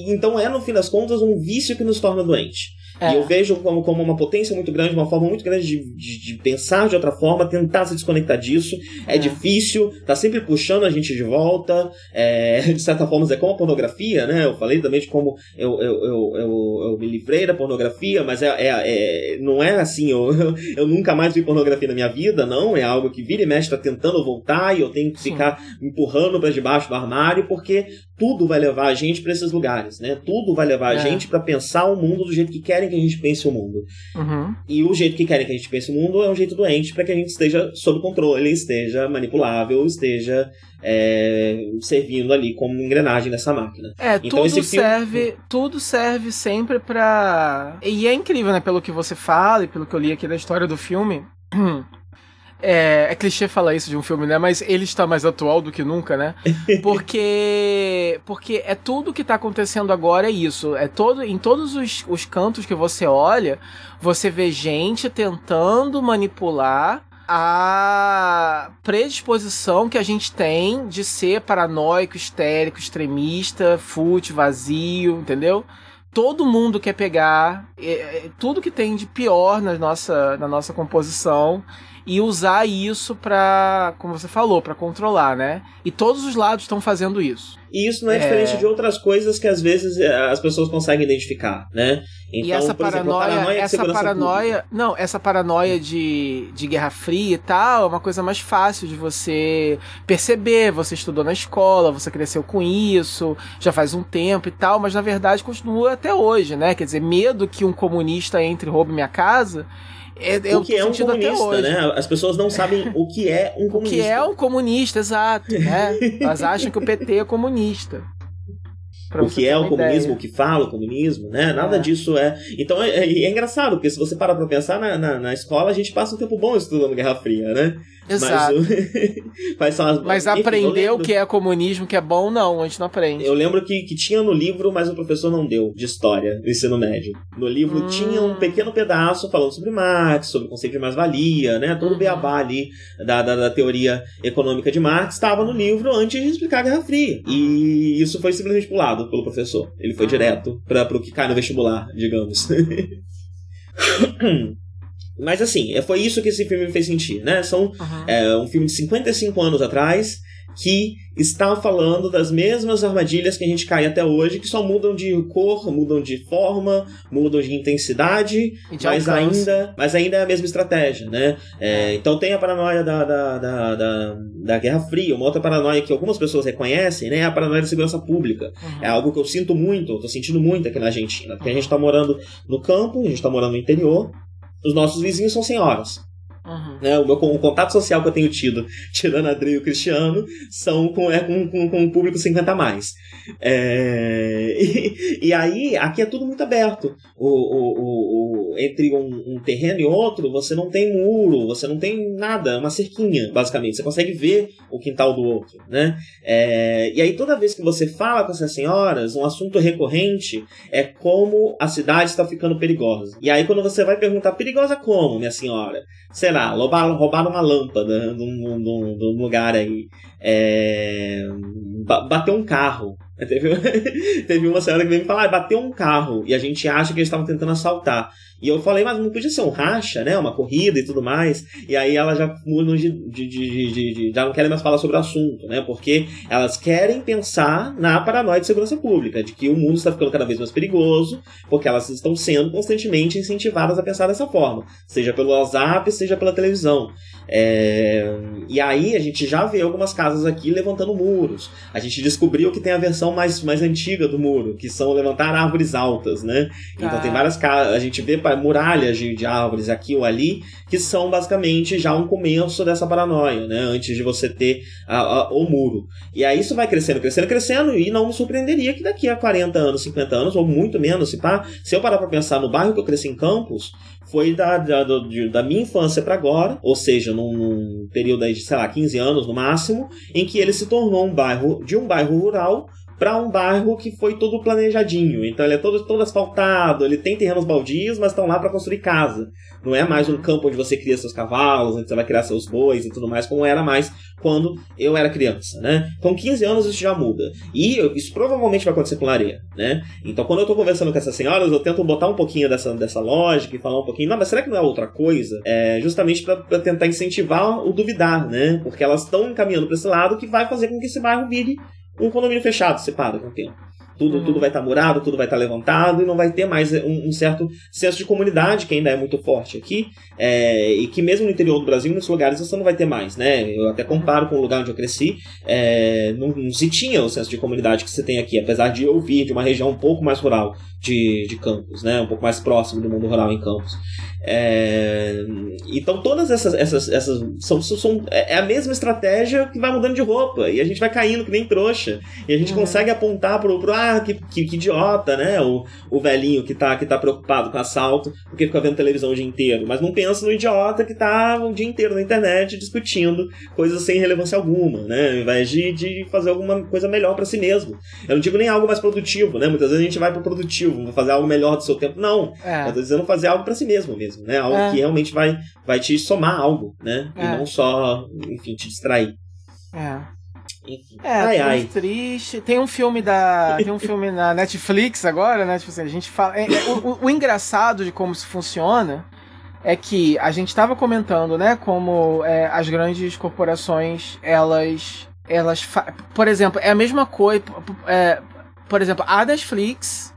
então é, no fim das contas, um vício que nos torna doente. É. E eu vejo como, como uma potência muito grande, uma forma muito grande de, de, de pensar de outra forma, tentar se desconectar disso. É, é, difícil, tá sempre puxando a gente de volta. É, de certa forma, é como a pornografia, né? Eu falei também de como eu, eu, eu, eu, eu me livrei da pornografia, mas é, é, é não é assim, eu, <laughs> eu nunca mais vi pornografia na minha vida, não. É algo que vira e mexe, tá tentando voltar e eu tenho que ficar empurrando para debaixo do armário, porque tudo vai levar a gente para esses lugares, né? Tudo vai levar a é. gente para pensar o mundo do jeito que querem que a gente pense o mundo.
Uhum.
E o jeito que querem que a gente pense o mundo é um jeito doente para que a gente esteja sob controle, esteja manipulável, esteja é, servindo ali como engrenagem dessa máquina.
É, então, tudo serve, filme... tudo serve sempre para e é incrível, né? Pelo que você fala e pelo que eu li aqui da história do filme. <clears throat> É, é, clichê falar isso de um filme, né? Mas ele está mais atual do que nunca, né? <laughs> Porque porque é tudo que está acontecendo agora é isso. É todo em todos os, os cantos que você olha, você vê gente tentando manipular a predisposição que a gente tem de ser paranoico, histérico, extremista, fútil, vazio, entendeu? Todo mundo quer pegar é, é, tudo que tem de pior na nossa, na nossa composição e usar isso para, como você falou, para controlar, né? E todos os lados estão fazendo isso.
E isso não é, é, diferente de outras coisas que às vezes eh, as pessoas conseguem identificar, né?
Então, e essa paranoia, exemplo, paranoia essa paranoia, pública. não, essa paranoia de, de Guerra Fria e tal, é uma coisa mais fácil de você perceber. Você estudou na escola, você cresceu com isso, já faz um tempo e tal, mas na verdade continua até hoje, né? Quer dizer, medo que um comunista entre e roube minha casa
é, é o que é um comunista, né? As pessoas não sabem o que é um comunista.
O que é um comunista, exato, né? <laughs> Elas acham que o PT é comunista
o que é o comunismo, ideia. o que fala o comunismo, né? Nada é. disso é. Então é, é, é, engraçado, porque se você parar pra pensar na, na, na, escola, a gente passa um tempo bom estudando Guerra Fria, né?
Exato. Mas, <laughs> as... mas Enfim, aprender o que é comunismo, que é bom, não, a gente não aprende.
Eu lembro que, que tinha no livro, mas o professor não deu, de história, no ensino médio. No livro hum. tinha um pequeno pedaço falando sobre Marx, sobre o conceito de mais-valia, né? Todo o uhum. beabá ali da, da, da, teoria econômica de Marx estava no livro antes de explicar a Guerra Fria. E isso foi simplesmente pulado pelo professor. Ele foi ah. direto para o que cai no vestibular, digamos. <coughs> <coughs> <coughs> Mas assim, é, foi isso que esse filme me fez sentir, né? São uhum. é, um filme de 55 anos atrás que está falando das mesmas armadilhas que a gente cai até hoje, que só mudam de cor, mudam de forma, mudam de intensidade, de mas ainda, mas ainda é a mesma estratégia, né? É, então tem a paranoia da, da, da, da, da Guerra Fria, uma outra paranoia que algumas pessoas reconhecem, né? É a paranoia da segurança pública. Uhum. É algo que eu sinto muito, eu tô sentindo muito aqui na Argentina, porque a gente está morando no campo, a gente está morando no interior, os nossos vizinhos são senhoras.
Uhum.
Né, o, meu, o contato social que eu tenho tido, <laughs> tirando a Adri e o Cristiano, são com, é, com, com, com o público 50 a mais. É, <laughs> e, e, aí, aqui é tudo muito aberto. O, o, o, entre um, um, terreno e outro, você não tem muro, você não tem nada, é uma cerquinha, basicamente. Você consegue ver o quintal do outro. Né? É, e aí, toda vez que você fala com essas senhoras, um assunto recorrente é como a cidade está ficando perigosa. E aí, quando você vai perguntar, perigosa como, minha senhora? Sei lá, roubaram, roubaram uma lâmpada num, lugar aí. É, bateu um carro. <laughs> Teve, teve uma senhora que veio me falar, ah, bateu um carro e a gente acha que eles estavam tentando assaltar. E eu falei, mas não podia ser um racha, né? Uma corrida e tudo mais. E aí ela já de, de, de, de, já não querem mais falar sobre o assunto, né? Porque elas querem pensar na paranoia de segurança pública, de que o mundo está ficando cada vez mais perigoso, porque elas estão sendo constantemente incentivadas a pensar dessa forma, seja pelo WhatsApp, seja pela televisão. É... E aí a gente já vê algumas casas aqui levantando muros. A gente descobriu que tem a versão mais, mais antiga do muro, que são levantar árvores altas, né? Então ah. tem várias casas, a gente vê muralhas de, de árvores aqui ou ali, que são basicamente já um começo dessa paranoia, né? Antes de você ter a, a, o muro. E aí isso vai crescendo, crescendo, crescendo, e não me surpreenderia que daqui a 40 anos, 50 anos, ou muito menos, se pá, se eu parar pra pensar no bairro que eu cresci em Campos, foi da, da, da minha infância para agora, ou seja, num, num período aí de, sei lá, 15 anos no máximo, em que ele se tornou um bairro de um bairro rural para um bairro que foi todo planejadinho. Então ele é todo, todo asfaltado, ele tem terrenos baldios, mas estão lá para construir casa. Não é mais um campo onde você cria seus cavalos, onde você vai criar seus bois e tudo mais, como era mais quando eu era criança, né? Com 15 anos isso já muda. E isso provavelmente vai acontecer com Lareia, né? Então quando eu tô conversando com essas senhoras, eu tento botar um pouquinho dessa, dessa lógica e falar um pouquinho, não, mas será que não é outra coisa? É justamente para tentar incentivar o duvidar, né? Porque elas estão encaminhando para esse lado que vai fazer com que esse bairro vire um condomínio fechado, separa com o tempo. Tudo, uhum. tudo vai estar tá murado, tudo vai estar tá levantado e não vai ter mais um, um, certo senso de comunidade que ainda é muito forte aqui é, e que mesmo no interior do Brasil, em muitos lugares você não vai ter mais, né? Eu até comparo com o lugar onde eu cresci, é, não, não, se tinha o senso de comunidade que você tem aqui, apesar de eu vir de uma região um pouco mais rural de, de Campos, né? Um pouco mais próximo do mundo rural em Campos. É, então todas essas, essas, essas são, são, é a mesma estratégia que vai mudando de roupa e a gente vai caindo que nem trouxa e a gente uhum. consegue apontar pro, pro ah, que, que, que, idiota, né? O, o velhinho que tá, que tá preocupado com assalto porque fica vendo televisão o dia inteiro, mas não pensa no idiota que tá o dia inteiro na internet discutindo coisas sem relevância alguma, né? Ao invés de, de fazer alguma coisa melhor para si mesmo. Eu não digo nem algo mais produtivo, né? Muitas vezes a gente vai pro produtivo, fazer algo melhor do seu tempo. Não. É. Eu tô dizendo fazer algo para si mesmo mesmo né? Algo é. que realmente vai, vai te somar algo, né? É. E não só, enfim, te distrair.
É. Enfim. É, ai, ai. triste. Tem um filme da. Tem um filme na Netflix agora, né? Tipo assim, a gente fala. É, é, o, o, engraçado de como isso funciona é que a gente estava comentando, né? Como é, as grandes corporações, elas. Elas. Por exemplo, é a mesma coisa. É, por exemplo, a Netflix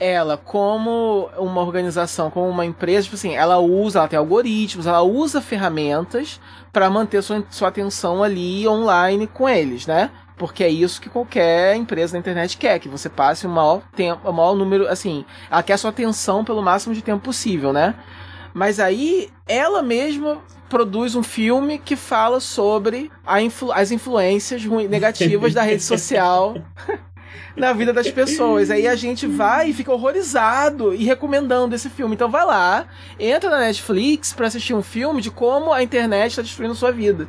ela, como uma organização, como uma empresa, tipo assim, ela usa, ela tem algoritmos, ela usa ferramentas para manter sua, sua atenção ali online com eles, né? Porque é isso que qualquer empresa na internet quer, que você passe o maior tempo, o maior número, assim, ela quer sua atenção pelo máximo de tempo possível, né? Mas aí ela mesma produz um filme que fala sobre influ as influências negativas da rede social <laughs> na vida das pessoas. Aí a gente vai e fica horrorizado e recomendando esse filme. Então vai lá, entra na Netflix para assistir um filme de como a internet está destruindo sua vida.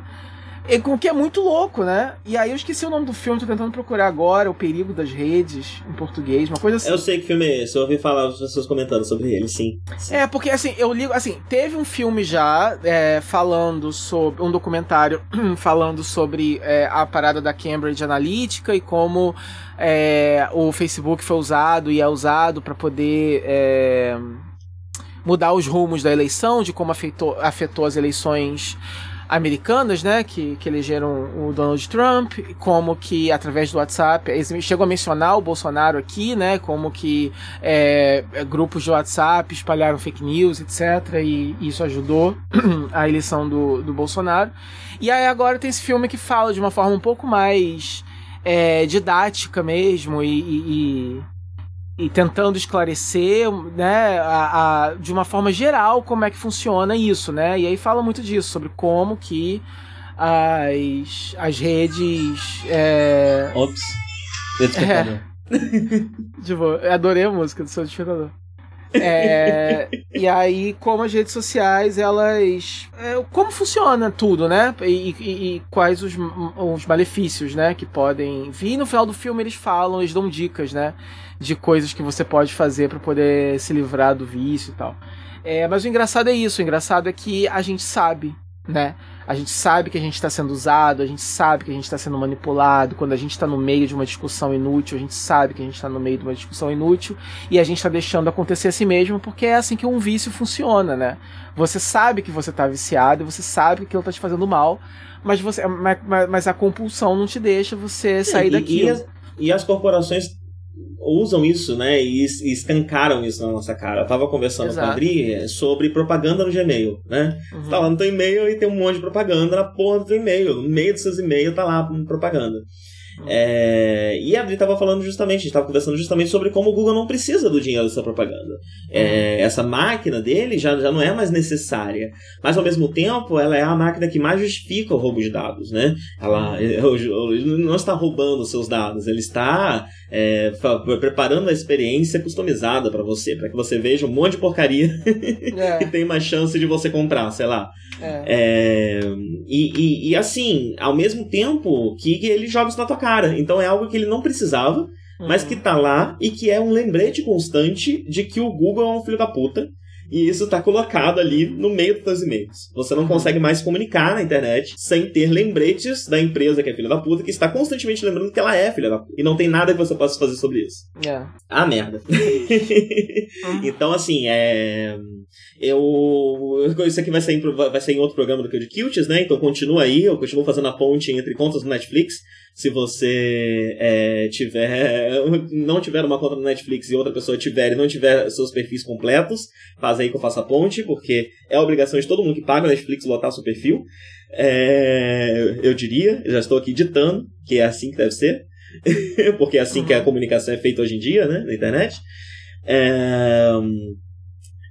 O que é muito louco, né? E aí eu esqueci o nome do filme, tô tentando procurar agora, O Perigo das Redes, em português, uma coisa assim.
Eu sei que filme é esse, eu ouvi falar as pessoas comentando sobre ele, sim. sim.
É, porque assim, eu ligo, assim, teve um filme já é, falando sobre, um documentário <clears throat> falando sobre é, a parada da Cambridge Analytica e como é, o Facebook foi usado e é usado para poder é, mudar os rumos da eleição, de como afetou, afetou as eleições americanas, né, que, que elegeram o Donald Trump, como que através do WhatsApp, eles chegou a mencionar o Bolsonaro aqui, né, como que é, grupos de WhatsApp espalharam fake news, etc, e isso ajudou <clears throat> a eleição do, do Bolsonaro. E aí agora tem esse filme que fala de uma forma um pouco mais é, didática mesmo e, e, e tentando esclarecer, né, a, a, de uma forma geral como é que funciona isso, né? E aí fala muito disso, sobre como que as, as redes. É...
Ops. Despertador. <laughs>
É. tipo, adorei a música do seu despertador. É, e aí, como as redes sociais, elas. É, como funciona tudo, né? E, e, e, quais os, os malefícios, né? Que podem vir. E no final do filme eles falam, eles dão dicas, né? De coisas que você pode fazer para poder se livrar do vício e tal. É, mas o engraçado é isso, o engraçado é que a gente sabe, né? a gente sabe que a gente está sendo usado, a gente sabe que a gente está sendo manipulado. Quando a gente está no meio de uma discussão inútil, a gente sabe que a gente está no meio de uma discussão inútil e a gente está deixando acontecer a si mesmo porque é assim que um vício funciona, né? Você sabe que você está viciado, você sabe que aquilo está te fazendo mal, mas, você, mas, mas, a compulsão não te deixa você sair
e,
daquilo.
E e as corporações usam isso, né? E, e escancaram isso na nossa cara. Eu tava conversando Exato. com a Adri é, sobre propaganda no Gmail, né? Uhum. Tá lá no teu e-mail e tem um monte de propaganda na porra do teu e-mail. No meio dos seus e-mails tá lá propaganda. É, e a Adri estava falando justamente, a gente estava conversando justamente sobre como o Google não precisa do dinheiro dessa propaganda. É, uhum. essa máquina dele já, já não é mais necessária, mas ao mesmo tempo ela é a máquina que mais justifica o roubo de dados, né? Ela <laughs> uhum. não está roubando seus dados, ele está é, preparando a experiência customizada para você, para que você veja um monte de porcaria <laughs> é. e tenha mais chance de você comprar, sei lá. É. é. E, e, e, assim, ao mesmo tempo que ele joga isso na tua cara. Então é algo que ele não precisava, uhum. mas que tá lá e que é um lembrete constante de que o Google é um filho da puta e isso está colocado ali no meio dos seus e-mails. Você não consegue mais comunicar na internet sem ter lembretes da empresa que é filha da puta, que está constantemente lembrando que ela é filha da puta. E não tem nada que você possa fazer sobre isso.
É.
Ah, merda. <laughs> então, assim, é. Eu. Isso aqui vai sair, vai sair em outro programa do que o de Kilts, né? Então continua aí, eu continuo fazendo a ponte entre contas do Netflix se você é, tiver <laughs> não tiver uma conta no Netflix e outra pessoa tiver e não tiver seus perfis completos, faz aí que eu faça a ponte, porque é obrigação de todo mundo que paga o Netflix lotar seu perfil. É, eu diria, eu já estou aqui ditando que é assim que deve ser, <laughs> porque é assim que a uhum. comunicação é feita hoje em dia, né, na internet. É,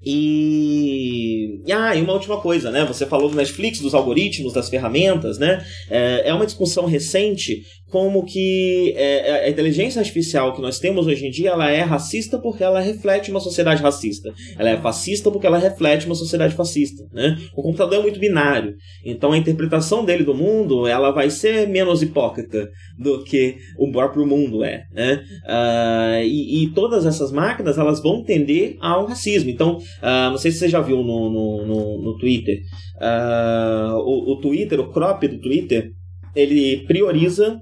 e, e, ah, e uma última coisa, né? Você falou do Netflix, dos algoritmos, das ferramentas, né? É, é uma discussão recente como que é, é, a inteligência artificial que nós temos hoje em dia ela é racista porque ela reflete uma sociedade racista. Ela é fascista porque ela reflete uma sociedade fascista. Né? O computador é muito binário, então a interpretação dele do mundo ela vai ser menos hipócrita do que o próprio mundo é. Né? Uh, e, e, todas essas máquinas elas vão tender ao racismo. Então, uh, não sei se você já viu no, no, no, no Twitter, uh, o, o Twitter, o crop do Twitter, ele prioriza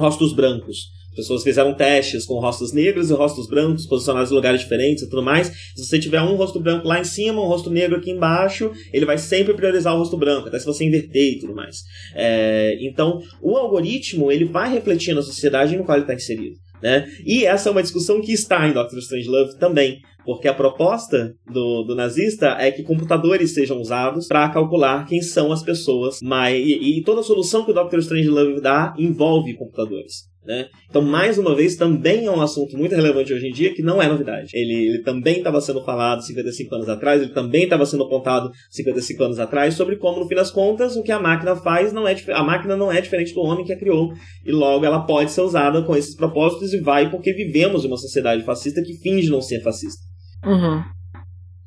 rostos brancos. As pessoas fizeram testes com rostos negros e rostos brancos posicionados em lugares diferentes e tudo mais. Se você tiver um rosto branco lá em cima, um rosto negro aqui embaixo, ele vai sempre priorizar o rosto branco, até se você inverter e tudo mais. É, então, o algoritmo ele vai refletir na sociedade no qual ele está inserido. Né? E essa é uma discussão que está em Doctor Strangelove também. Porque a proposta do, do nazista é que computadores sejam usados para calcular quem são as pessoas, mas, e, e toda solução que o Dr. Strangelove dá envolve computadores. Né? Então, mais uma vez, também é um assunto muito relevante hoje em dia que não é novidade. Ele, ele também estava sendo falado 55 anos atrás, ele também estava sendo apontado 55 anos atrás sobre como, no fim das contas, o que a máquina faz não é a máquina não é diferente do homem que a criou e logo ela pode ser usada com esses propósitos e vai porque vivemos em uma sociedade fascista que finge não ser fascista.
Uhum.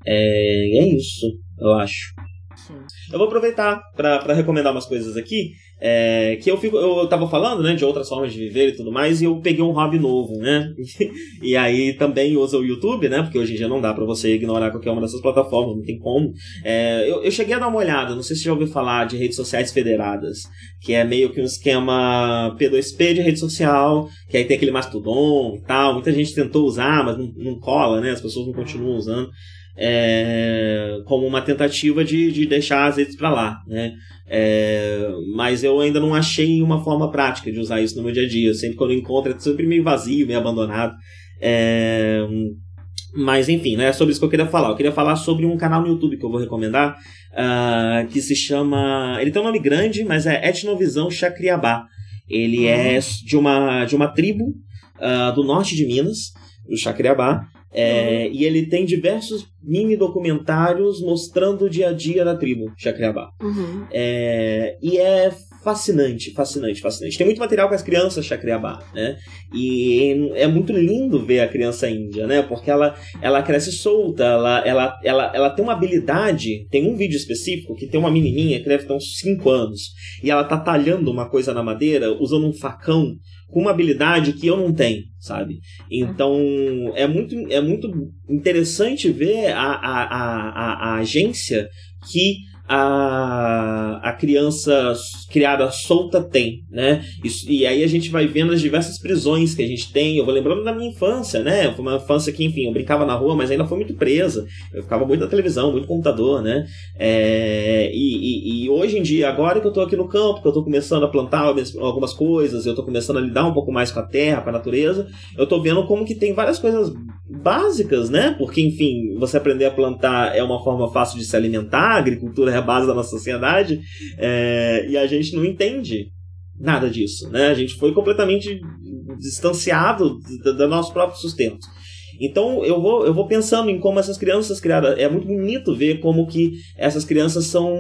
É, é isso, eu acho. Sim. Eu vou aproveitar para recomendar umas coisas aqui. É, que eu fico, eu tava falando, né, de outras formas de viver e tudo mais, e eu peguei um hobby novo, né? <laughs> e aí também usa o YouTube, né? Porque hoje em dia não dá para você ignorar qualquer uma dessas plataformas, não tem como. É, eu, eu cheguei a dar uma olhada, não sei se já ouviu falar de redes sociais federadas, que é meio que um esquema P2P de rede social, que aí tem aquele mastodon e tal. Muita gente tentou usar, mas não, não cola, né? As pessoas não continuam usando é, como uma tentativa de, de deixar as redes para lá, né? É, mas eu ainda não achei uma forma prática de usar isso no meu dia a dia. Sempre que eu encontro é sempre meio vazio, meio abandonado. É, mas enfim, não é sobre isso que eu queria falar. Eu queria falar sobre um canal no YouTube que eu vou recomendar, uh, que se chama. Ele tem um nome grande, mas é Etnovisão Chacriabá. Ele uhum. é de uma, de uma tribo uh, do norte de Minas do Chacriabá. É, uhum. E ele tem diversos mini documentários mostrando o dia a dia da tribo Chacriabá. Uhum. É, e é fascinante, fascinante, fascinante. Tem muito material com as crianças Chacriabá, né? E é muito lindo ver a criança índia, né? Porque ela, ela cresce solta, ela, ela, ela, ela tem uma habilidade. Tem um vídeo específico que tem uma menininha que deve ter uns 5 anos e ela tá talhando uma coisa na madeira usando um facão com uma habilidade que eu não tenho, sabe? Então é muito, é muito interessante ver a, a, a, a agência que a, a criança criada solta tem, né? Isso, e aí a gente vai vendo as diversas prisões que a gente tem. Eu vou lembrando da minha infância, né? Foi uma infância que, enfim, eu brincava na rua, mas ainda foi muito presa. Eu ficava muito na televisão, muito computador, né? É, e, e, e, hoje em dia, agora que eu tô aqui no campo, que eu tô começando a plantar algumas coisas, eu tô começando a lidar um pouco mais com a terra, com a natureza, eu tô vendo como que tem várias coisas básicas, né? Porque, enfim, você aprender a plantar é uma forma fácil de se alimentar, a agricultura é a base da nossa sociedade, é, e a gente não entende nada disso, né? A gente foi completamente distanciado do, do nosso próprio sustento. Então eu vou, eu vou pensando em como essas crianças criadas. É muito bonito ver como que essas crianças são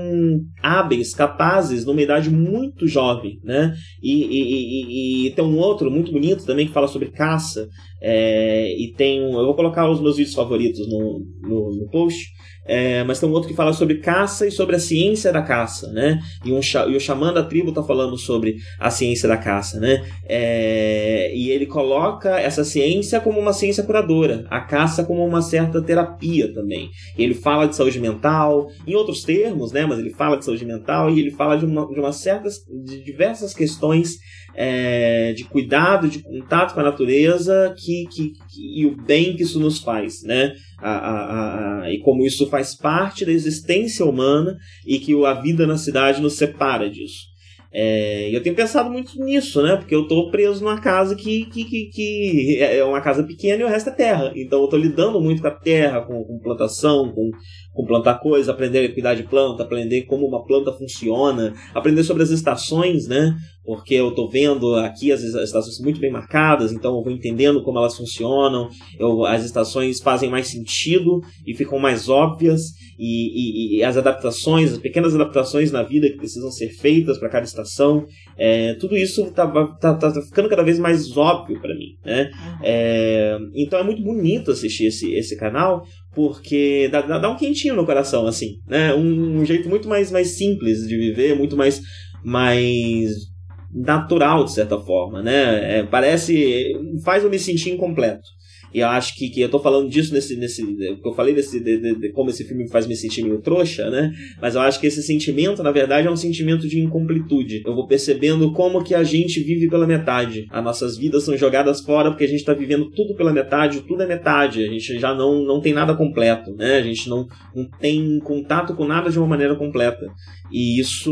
hábeis, capazes, numa idade muito jovem, né? E, e, e, e tem um outro muito bonito também que fala sobre caça. É, e tem. Eu vou colocar os meus vídeos favoritos no, no, no post. É, mas tem um outro que fala sobre caça e sobre a ciência da caça, né? E, um, e o xamã da tribo está falando sobre a ciência da caça, né? É, e ele coloca essa ciência como uma ciência curadora, a caça como uma certa terapia também. Ele fala de saúde mental, em outros termos, né? Mas ele fala de saúde mental e ele fala de uma, de uma certas, de diversas questões é, de cuidado, de contato com a natureza que, que, que, e o bem que isso nos faz, né? A, a, a, e como isso faz parte da existência humana e que a vida na cidade nos separa disso. É, eu tenho pensado muito nisso, né? Porque eu tô preso numa casa que, que, que, que, é uma casa pequena e o resto é terra. Então eu tô lidando muito com a terra, com, com plantação, com, com plantar coisas, aprender a cuidar de planta, aprender como uma planta funciona, aprender sobre as estações, né? Porque eu estou vendo aqui as estações muito bem marcadas, então eu vou entendendo como elas funcionam, eu, as estações fazem mais sentido e ficam mais óbvias, e, e, e as adaptações, as pequenas adaptações na vida que precisam ser feitas para cada estação, é, tudo isso está tá, tá, tá, ficando cada vez mais óbvio para mim, né? É, então é muito bonito assistir esse, esse canal, porque dá, dá, um quentinho no coração, assim, né? Um, um, jeito muito mais, mais simples de viver, muito mais, mais natural, de certa forma, né? É, parece... faz eu me sentir incompleto. E eu acho que, que eu tô falando disso nesse. nesse que eu falei desse, de, de, de, como esse filme faz me sentir meio trouxa, né? Mas eu acho que esse sentimento, na verdade, é um sentimento de incompletude. Eu vou percebendo como que a gente vive pela metade. As nossas vidas são jogadas fora porque a gente tá vivendo tudo pela metade, tudo é metade. A gente já não, não tem nada completo, né? A gente não, não tem contato com nada de uma maneira completa. E isso.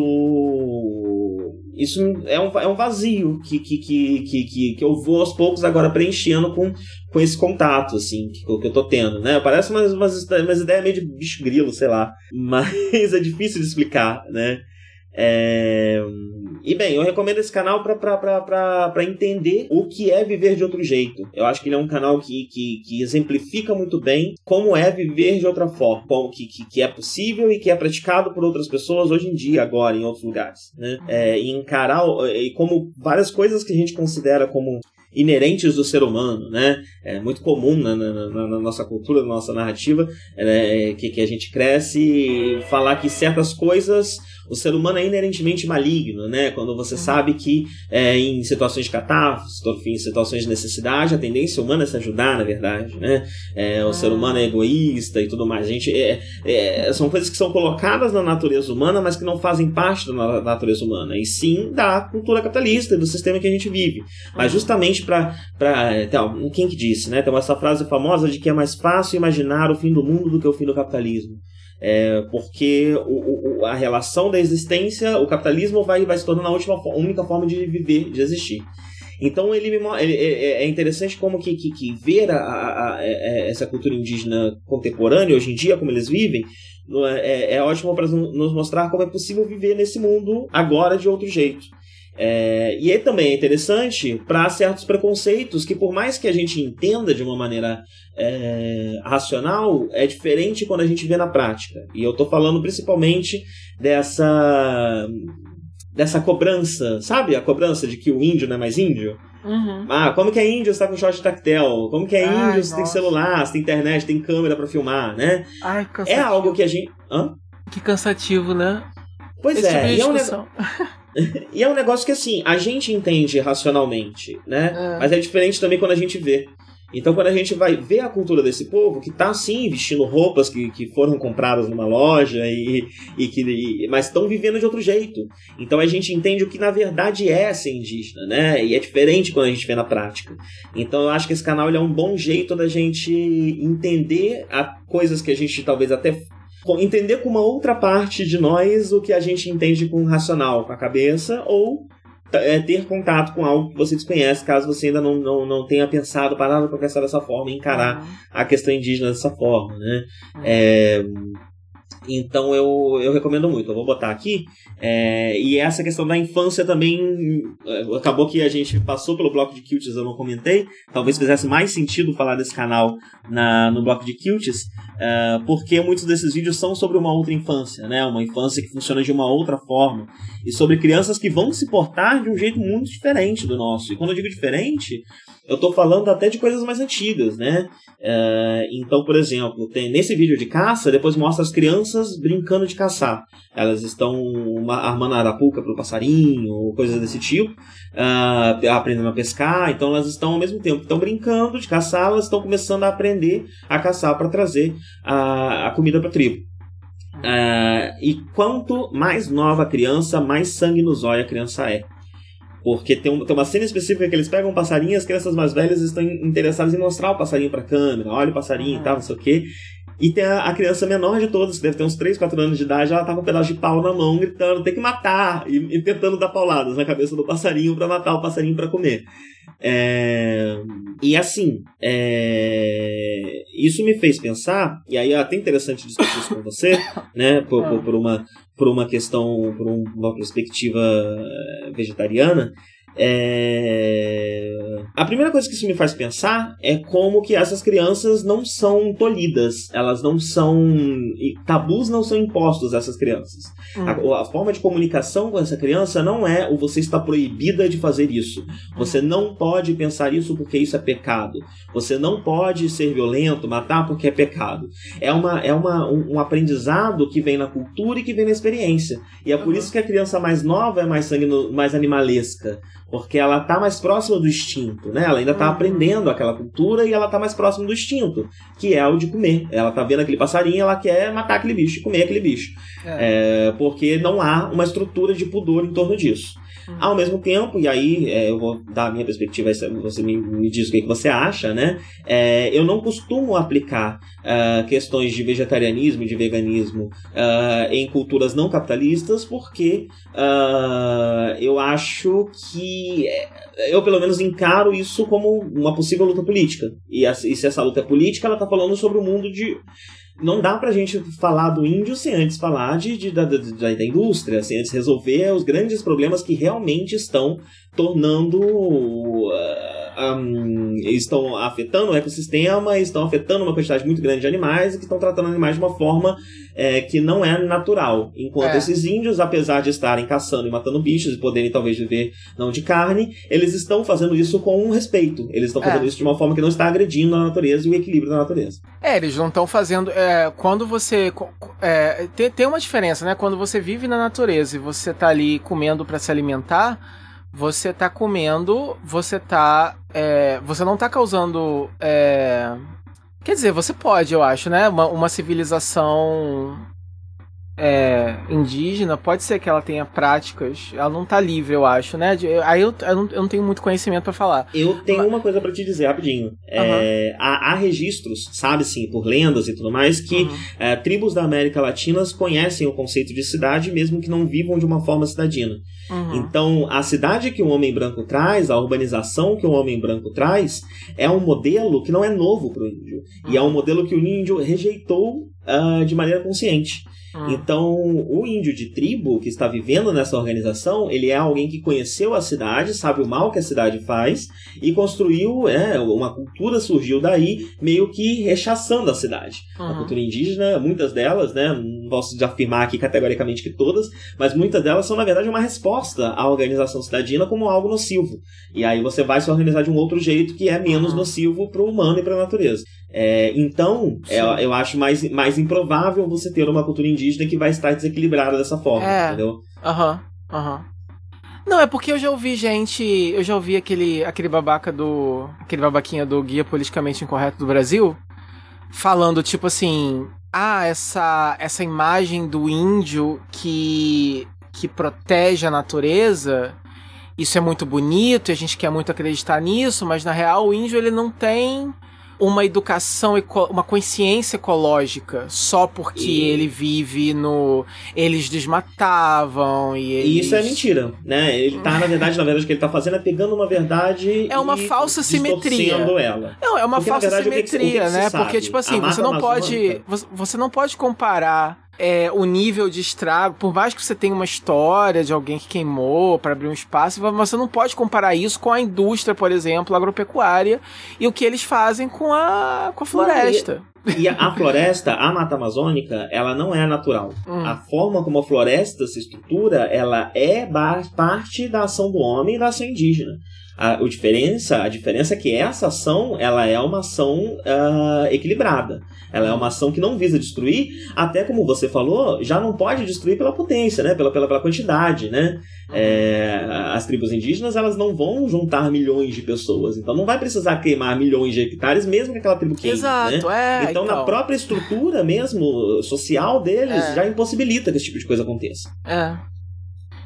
Isso é um, é um vazio que, que, que, que, que eu vou aos poucos agora preenchendo com, com esse contato, assim, que, que eu tô tendo, né? Parece umas, umas, umas ideias meio de bicho grilo, sei lá. <laughs> Mas é difícil de explicar, né? É... E bem, eu recomendo esse canal para entender o que é viver de outro jeito. Eu acho que ele é um canal que, que, que exemplifica muito bem como é viver de outra forma, como que, que, que, é possível e que é praticado por outras pessoas hoje em dia, agora, em outros lugares. Né? É, e encarar, e como várias coisas que a gente considera como inerentes do ser humano, né? É muito comum na, na, na, nossa cultura, na nossa narrativa, é, que, que a gente cresce falar que certas coisas o ser humano é inerentemente maligno, né? Quando você uhum. sabe que é, em situações de catástrofe, em situações de necessidade, a tendência humana é se ajudar, na verdade, né? É, o ah. ser humano é egoísta e tudo mais. A gente é, é, são coisas que são colocadas na natureza humana, mas que não fazem parte da natureza humana, e sim da cultura capitalista e do sistema que a gente vive. Mas uhum. justamente para então, quem que disse, né? Tem essa frase famosa de que é mais fácil imaginar o fim do mundo do que o fim do capitalismo. É, porque o, o, a relação da existência, o capitalismo vai, vai se tornando a última, única forma de viver, de existir. Então ele, me, ele é, é interessante como que, que, que ver a, a, a, é, essa cultura indígena contemporânea hoje em dia, como eles vivem, é, é ótimo para nos mostrar como é possível viver nesse mundo agora de outro jeito. É, e aí também é interessante para certos preconceitos que, por mais que a gente entenda de uma maneira é, racional, é diferente quando a gente vê na prática. E eu estou falando principalmente dessa dessa cobrança, sabe? A cobrança de que o índio não é mais índio.
Uhum.
Ah, como que é índio você tá com short tactel? Como que é
Ai,
índio você tem
nossa.
celular, você tem internet, tem câmera para filmar, né?
Ai,
É algo que a gente. Hã?
Que cansativo, né?
Pois
Esse
é,
tipo
é, um
discussão. <laughs> <laughs>
e é um negócio que assim, a gente entende racionalmente, né?
É.
Mas é diferente também quando a gente vê. Então, quando a gente vai ver a cultura desse povo, que tá sim vestindo roupas que, que foram compradas numa loja, e, e que, e- mas estão vivendo de outro jeito. Então a gente entende o que na verdade é ser indígena, né? E é diferente quando a gente vê na prática. Então eu acho que esse canal é um bom jeito da gente entender a coisas que a gente talvez até entender com uma outra parte de nós o que a gente entende com racional, com a cabeça, ou t- é, ter contato com algo que você desconhece, caso você ainda não, não, não tenha pensado, parado para pensar dessa forma e encarar a questão indígena dessa forma, né?
Uhum.
É, então eu, eu recomendo muito. Eu vou botar aqui. É, e essa questão da infância também. é, Acabou que a gente passou pelo bloco de Kilts, eu não comentei. Talvez fizesse mais sentido falar desse canal na, no bloco de Kilts, é, porque muitos desses vídeos são sobre uma outra infância, né? Uma infância que funciona de uma outra forma. E sobre crianças que vão se portar de um jeito muito diferente do nosso. E quando eu digo diferente, eu tô falando até de coisas mais antigas, né? É, então, por exemplo, tem nesse vídeo de caça, depois mostra as crianças brincando de caçar. Elas estão uma- armando a arapuca para o passarinho, coisas desse tipo, ah, aprendendo a pescar. Então, elas estão ao mesmo tempo estão brincando de caçar, elas estão começando a aprender a caçar para trazer a, a comida para a tribo. Ah, e quanto mais nova a criança, mais sangue no zóio a criança é. Porque tem, um- tem uma cena específica que eles pegam um passarinho e as crianças mais velhas estão interessadas em mostrar o passarinho pra câmera, olha o passarinho e tal, não sei o quê. E tem a, a criança menor de todas, que deve ter uns 3, 4 anos de idade, ela tá com um pedaço de pau na mão, gritando, tem que matar! E, e tentando dar pauladas na cabeça do passarinho pra matar o passarinho pra comer. É, E assim, é, isso me fez pensar, e aí é até interessante discutir isso com você, <laughs> né, por, por, por uma, por uma questão, por um- uma perspectiva eh, vegetariana. É, A primeira coisa que isso me faz pensar é como que essas crianças não são tolhidas, elas não são. Tabus não são impostos a essas crianças.
Hum.
A, a forma de comunicação com essa criança não é o você está proibida de fazer isso. Você não pode pensar isso porque isso é pecado. Você não pode ser violento, matar porque é pecado. É, uma, é uma, um, um aprendizado que vem na cultura e que vem na experiência. E é por
Uhum.
isso que a criança mais nova é mais, sangue mais animalesca. Porque ela tá mais próxima do instinto, né? Ela ainda tá
Uhum.
aprendendo aquela cultura e ela tá mais próxima do instinto, que é o de comer. Ela tá vendo aquele passarinho, ela quer matar aquele bicho e comer aquele bicho.
É.
É, porque não há uma estrutura de pudor em torno disso.
Uhum.
Ao mesmo tempo, e aí é, eu vou dar a minha perspectiva, você me, me diz o que, que você acha, né? É, eu não costumo aplicar ah, questões de vegetarianismo e de veganismo ah, em culturas não capitalistas, porque ah, eu acho que eu pelo menos encaro isso como uma possível luta política. E, e se essa luta é política, ela tá falando sobre o mundo de não dá pra gente falar do índio sem antes falar de, de- da, da, da- indústria, sem antes resolver os grandes problemas que realmente estão tornando. ah, hum, estão afetando o ecossistema, estão afetando uma quantidade muito grande de animais e que estão tratando animais de uma forma é, que não é natural. Enquanto
É.
esses índios, apesar de estarem caçando e matando bichos e poderem talvez viver não de carne, eles estão fazendo isso com um respeito. Eles estão fazendo
É.
isso de uma forma que não está agredindo a natureza e o equilíbrio da natureza.
É, eles não estão fazendo. é, quando você. é, tem, tem uma diferença, né? Quando você vive na natureza e você tá ali comendo pra se alimentar, você tá comendo, você tá. é, você não tá causando. é, quer dizer, você pode, eu acho, né? Uma, uma civilização. É, indígena, pode ser que ela tenha práticas, ela não tá livre, eu acho, né? De- aí eu, eu, não, eu não tenho muito conhecimento pra falar.
Eu tenho
Mas-
uma coisa pra te dizer rapidinho. É, há, há registros, sabe sim, por lendas e tudo mais, que
Uhum.
é, tribos da América Latina conhecem o conceito de cidade, mesmo que não vivam de uma forma cidadina.
Uhum.
Então, a cidade que o homem branco traz, a urbanização que o homem branco traz, é um modelo que não é novo para o índio. E é um modelo que o índio rejeitou ah, de maneira consciente. Hum. Então, o índio de tribo que está vivendo nessa organização, ele é alguém que conheceu a cidade, sabe o mal que a cidade faz e construiu, é, uma cultura surgiu daí, meio que rechaçando a cidade. A cultura indígena, muitas delas, né, não posso afirmar aqui categoricamente que todas, mas muitas delas são, na verdade, uma resposta à organização cidadina como algo nocivo. E aí você vai se organizar de um outro jeito que é menos nocivo para o humano e para a natureza. É, então, é, eu acho mais, mais improvável você ter uma cultura indígena que vai estar desequilibrada dessa forma, é. entendeu?
Aham, uhum, aham. Uhum. Não, é porque eu já ouvi gente. Eu já ouvi aquele, aquele babaca do. aquele babaquinha do Guia Politicamente Incorreto do Brasil falando, tipo assim. Ah, essa, essa imagem do índio que, que protege a natureza. Isso é muito bonito e a gente quer muito acreditar nisso, mas na real o índio ele não tem uma educação, uma consciência ecológica só porque e... ele vive no. Eles desmatavam e eles...
Isso é mentira, né? Ele tá, na verdade, na verdade, o que ele tá fazendo é pegando uma verdade.
É uma falsa simetria.
ela.
Não, é uma porque, falsa verdade, simetria, o que, o que né? Porque, tipo assim, você não pode. Você não pode comparar é, o nível de estrago, por mais que você tenha uma história de alguém que queimou para abrir um espaço, você não pode comparar isso com a indústria, por exemplo, agropecuária e o que eles fazem com a, com a floresta.
E a floresta, a mata amazônica, ela não é natural. Hum. A forma como a floresta se estrutura, ela é parte da ação do homem e da ação indígena. A, a, diferença, a diferença é que essa ação ela é uma ação uh, equilibrada. Ela é uma ação que não visa destruir, até como você falou, já não pode destruir pela potência, né? pela, pela, pela quantidade. Né? É, as tribos indígenas elas não vão juntar milhões de pessoas, então não vai precisar queimar milhões de hectares, mesmo que aquela tribo queime.
Exato, né?
é, então, então, na própria estrutura mesmo social deles, é. já impossibilita que esse tipo de coisa aconteça.
É.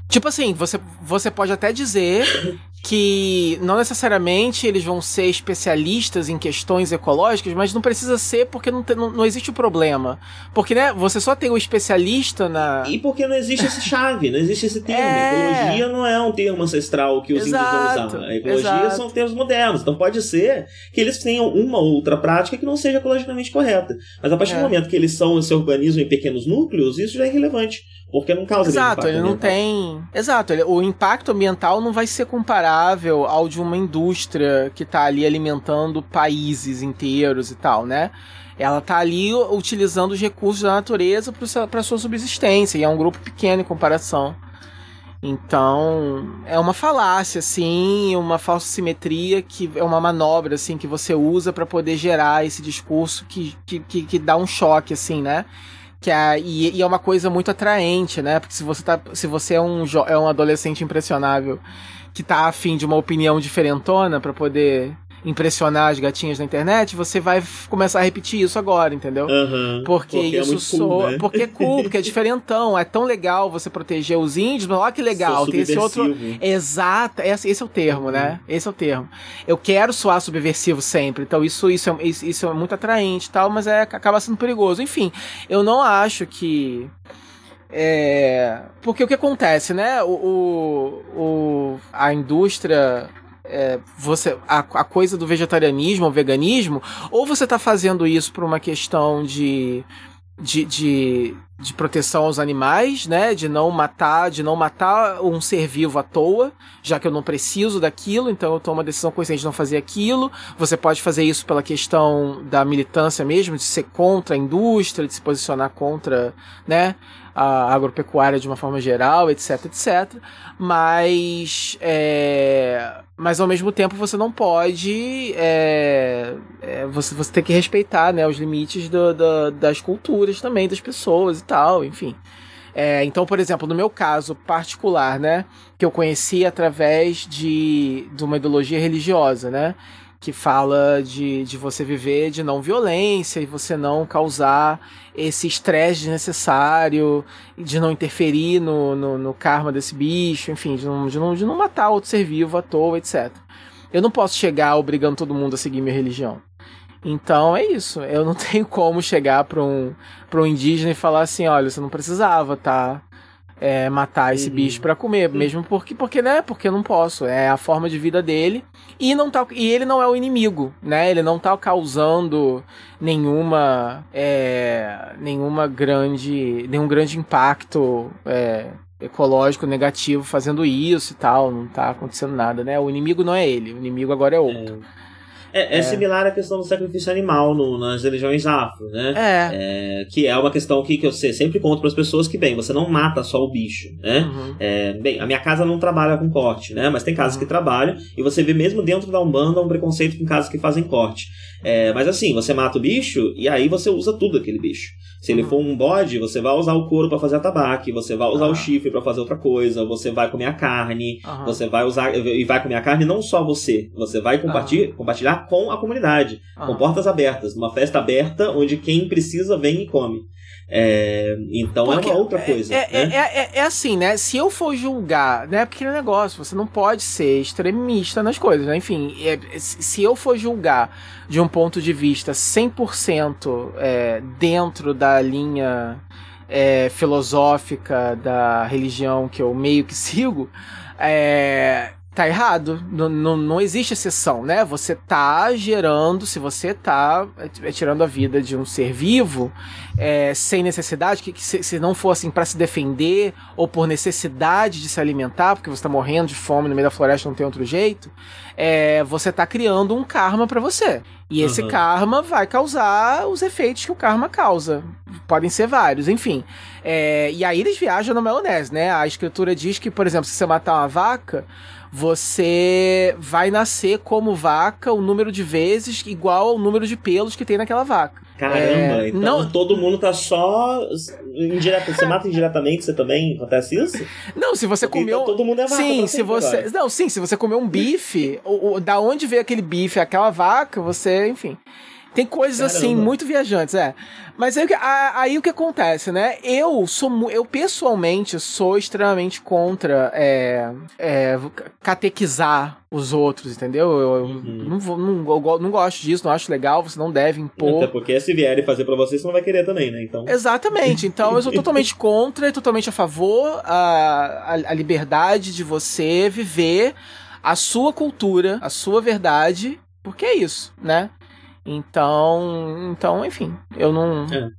Tipo assim, você, você pode até dizer <coughs> que não necessariamente eles vão ser especialistas em questões ecológicas, mas não precisa ser porque não, tem, não, não, existe o problema. Porque, né, você só tem o especialista na.
E porque não existe esse chave, não existe esse termo. É... Ecologia não é um termo ancestral que os exato, índios vão usar. A ecologia exato. são termos modernos. Então pode ser que eles tenham uma ou outra prática que não seja ecologicamente correta. Mas a partir é. do momento que eles são, se organizam em pequenos núcleos, isso já é irrelevante. Porque não causa
Exato, ele não ambiental. tem. Exato, ele, o impacto ambiental não vai ser comparável ao de uma indústria que está ali alimentando países inteiros e tal, né? Ela está ali utilizando os recursos da natureza para sua subsistência, e é um grupo pequeno em comparação. Então, é uma falácia, assim, uma falsa simetria que é uma manobra, assim, que você usa para poder gerar esse discurso que, que, que, que dá um choque, assim, né? Que e, e, é uma coisa muito atraente, né? Porque se você, tá, se você é, um, é um adolescente impressionável que tá afim de uma opinião diferentona para poder impressionar as gatinhas na internet, você vai começar a repetir isso agora, entendeu?
Uhum,
porque, porque, é isso é soa. Cool, né? Porque é cool, porque é <laughs> diferentão. É tão legal você proteger os índios, mas olha que legal. Tem esse outro. Exato, esse, esse é o termo, né? uhum. né? Esse é o termo. Eu quero soar subversivo sempre. Então isso, isso, é, isso, isso é muito atraente e tal, mas é, acaba sendo perigoso. Enfim, eu não acho que. É, porque o que acontece, né? O, o, o a indústria é, você a, a, coisa do vegetarianismo ou veganismo, ou você está fazendo isso por uma questão de, de, de, de, proteção aos animais, né? De não matar, de não matar um ser vivo à toa, já que eu não preciso daquilo, então eu tomo uma decisão consciente de não fazer aquilo. Você pode fazer isso pela questão da militância mesmo, de ser contra a indústria, de se posicionar contra, né? a agropecuária de uma forma geral, etc, etc. Mas, é, mas ao mesmo tempo você não pode, é, é, você, você tem que respeitar né, os limites do, do, das culturas também, das pessoas e tal, enfim. É, então, por exemplo, no meu caso particular, né, que eu conheci através de, de uma ideologia religiosa, né, que fala de, de você viver de não violência e você não causar esse estresse desnecessário, de não interferir no, no, no, karma desse bicho, enfim, de não, de, não, de não matar outro ser vivo à toa, etc. Eu não posso chegar obrigando todo mundo a seguir minha religião. Então é isso. Eu não <laughs> tenho como chegar para um, um indígena e falar assim: olha, você não precisava, tá? É, matar esse uhum. bicho para comer, mesmo porque, porque, né? Porque eu não posso. É a forma de vida dele. E, não tá, e ele não é o inimigo, né? Ele não tá causando nenhuma. É, nenhuma grande. nenhum grande impacto. É, ecológico negativo fazendo isso e tal, não tá acontecendo nada, né? O inimigo não é ele, o inimigo agora é outro.
É. É, é, é, similar à questão do sacrifício animal no, nas religiões afro, né? É. é. Que é uma questão que, que eu sempre conto para as pessoas que, bem, você não mata só o bicho, né? Uhum. É, bem, a minha casa não trabalha com corte, né? Mas tem casas uhum. que trabalham e você vê mesmo dentro da Umbanda um preconceito com casas que fazem corte. É, mas assim, você mata o bicho e aí você usa tudo aquele bicho. Se ele uhum. for um bode, você vai usar o couro para fazer a tabaque, você vai usar o chifre para fazer outra coisa, você vai comer a carne, você vai usar e vai comer a carne não só você, você vai compartilhar, compartilhar com a comunidade, com portas abertas, uma festa aberta onde quem precisa vem e come. É, então porque é uma outra coisa.
É,
é,
né? é, é, é, assim, né? Se eu for julgar, né? Porque é um negócio, você não pode ser extremista nas coisas, né? Enfim, é, se eu for julgar de um ponto de vista 100% é, dentro da linha é, filosófica da religião que eu meio que <laughs> sigo, é, tá errado. Não, não, não, existe exceção, né? Você tá gerando, se você tá é, tirando a vida de um ser vivo é, sem necessidade, que, que se, se, não for assim para se defender ou por necessidade de se alimentar, porque você tá morrendo de fome no meio da floresta, não tem outro jeito, é, você tá criando um karma para você. E esse uhum. karma vai causar os efeitos que o karma causa. Podem ser vários, enfim. É, e aí eles viajam na maionese, né? A escritura diz que, por exemplo, se você matar uma vaca, você vai nascer como vaca o número de vezes igual ao número de pelos que tem naquela vaca.
Caramba, é, então não... todo mundo tá só. Indireto, você mata indiretamente, você também acontece isso?
Não, se você Porque comeu.
Então todo mundo é vaca.
Sim, se você. Agora. Não, sim, se você comeu um bife, o, o, da onde veio aquele bife, aquela vaca, você, enfim. Tem coisas assim, Caramba. assim muito viajantes, é. Mas aí, aí, o que acontece, né? Eu sou eu pessoalmente sou extremamente contra é, é, catequizar os outros, entendeu? Eu, uhum. não, vou, não, eu não gosto disso, não acho legal, você não deve impor.
Até porque se vierem fazer para você, você não vai querer também, né? Então...
Exatamente. Então eu sou <laughs> totalmente contra e totalmente a favor a, a, a liberdade de você viver a sua cultura, a sua verdade, porque é isso, né? Então, então, enfim, eu não. É.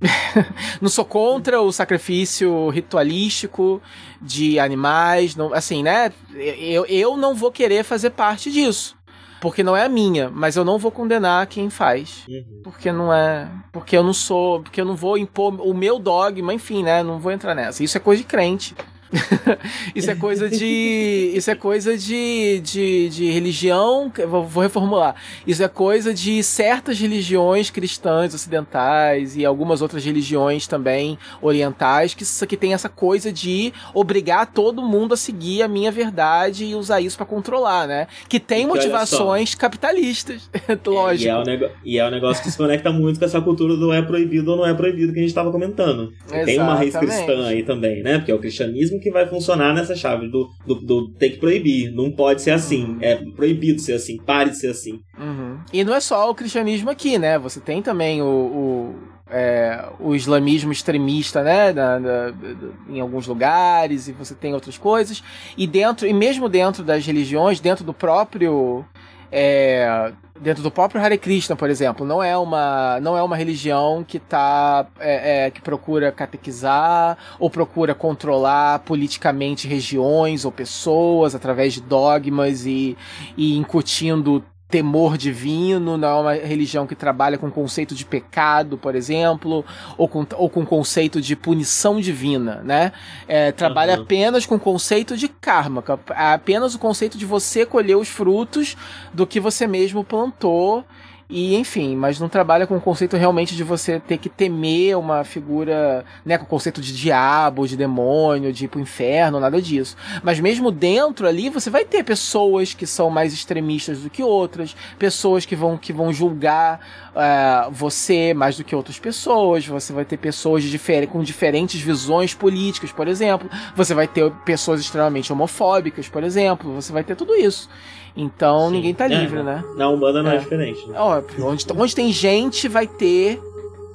<laughs> não sou contra o sacrifício ritualístico de animais, não, assim, né? Eu, eu não vou querer fazer parte disso. Porque não é a minha, mas eu não vou condenar quem faz. Uhum. Porque não é. Porque eu não sou. Porque eu não vou impor o meu dogma, enfim, né? Não vou entrar nessa. Isso é coisa de crente. <laughs> isso é coisa de. Isso é coisa de, de, de religião. Vou, reformular. Isso é coisa de certas religiões cristãs ocidentais e algumas outras religiões também orientais que, que tem essa coisa de obrigar todo mundo a seguir a minha verdade e usar isso para controlar, né? Que tem motivações capitalistas. Lógico. <laughs>
É, e, é um e é um negócio que se conecta muito com essa cultura do é proibido ou não é proibido que a gente estava comentando. Tem uma raiz cristã aí também, né? Porque é o cristianismo que vai funcionar nessa chave do, do, do tem que proibir. Não pode ser assim. Uhum. É proibido ser assim. Pare de ser assim.
Uhum. E não é só o cristianismo aqui, né? Você tem também o, o, é, o islamismo extremista, né? Da, da, da, em alguns lugares, e você tem outras coisas. E dentro, e mesmo dentro das religiões, dentro do próprio. É, dentro do próprio Hare Krishna, por exemplo, não é uma, não é uma religião que tá, é, é, que procura catequizar ou procura controlar politicamente regiões ou pessoas através de dogmas e, e incutindo temor divino, não é uma religião que trabalha com o conceito de pecado, por exemplo, ou com, ou com conceito de punição divina, né? É, trabalha uhum. apenas com o conceito de karma, é apenas o conceito de você colher os frutos do que você mesmo plantou e enfim, mas não trabalha com o conceito realmente de você ter que temer uma figura, né, com o conceito de diabo, de demônio, de ir pro inferno, nada disso. Mas mesmo dentro ali, você vai ter pessoas que são mais extremistas do que outras, pessoas que vão, que vão julgar uh, você mais do que outras pessoas, você vai ter pessoas difer com diferentes visões políticas, por exemplo, você vai ter pessoas extremamente homofóbicas, por exemplo, você vai ter tudo isso. Então Sim. ninguém tá é, livre, é, né?
Na Umbanda não é, é diferente. Né?
Óbvio. Onde, onde tem gente, vai ter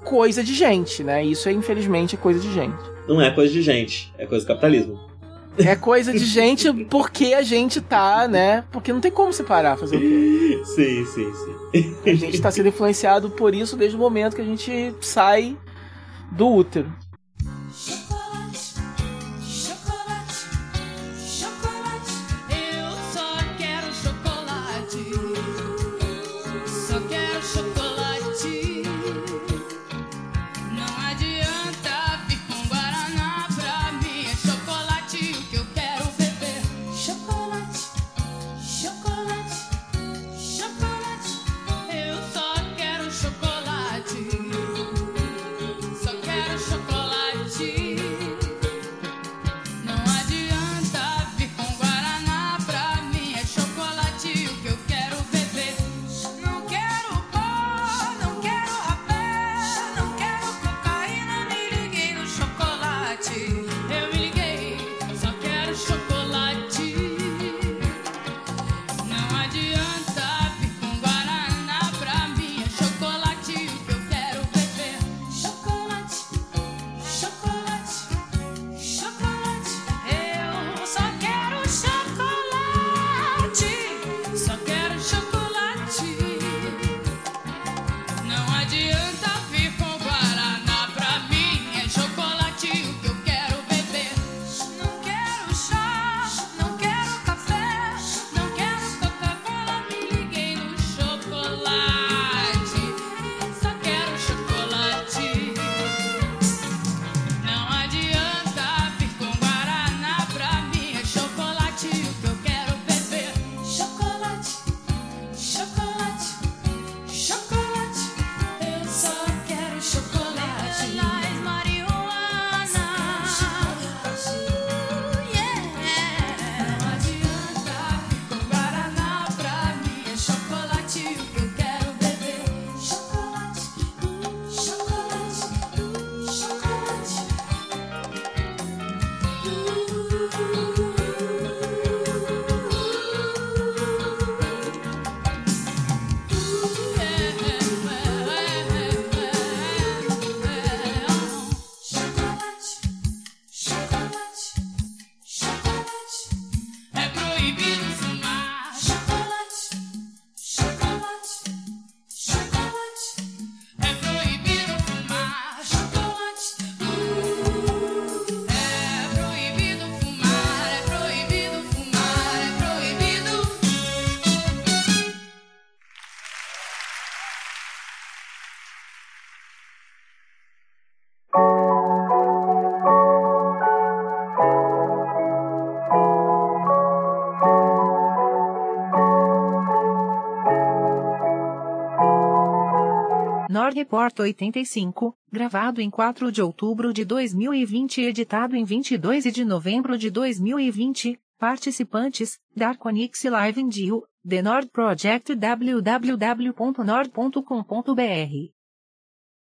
coisa de gente, né? Isso é, infelizmente, coisa de gente.
Não é coisa de gente, é coisa do capitalismo.
É coisa de gente <laughs> porque a gente tá, né? Porque não tem como separar, fazer o quê?
Sim, sim, sim.
A gente tá sendo influenciado por isso desde o momento que a gente sai do útero.
Report 85, gravado em 4 de outubro de 2020 e editado em 22 de novembro de 2020. Participantes: Darkonix Live in Dio, The Nord Project www.nord.com.br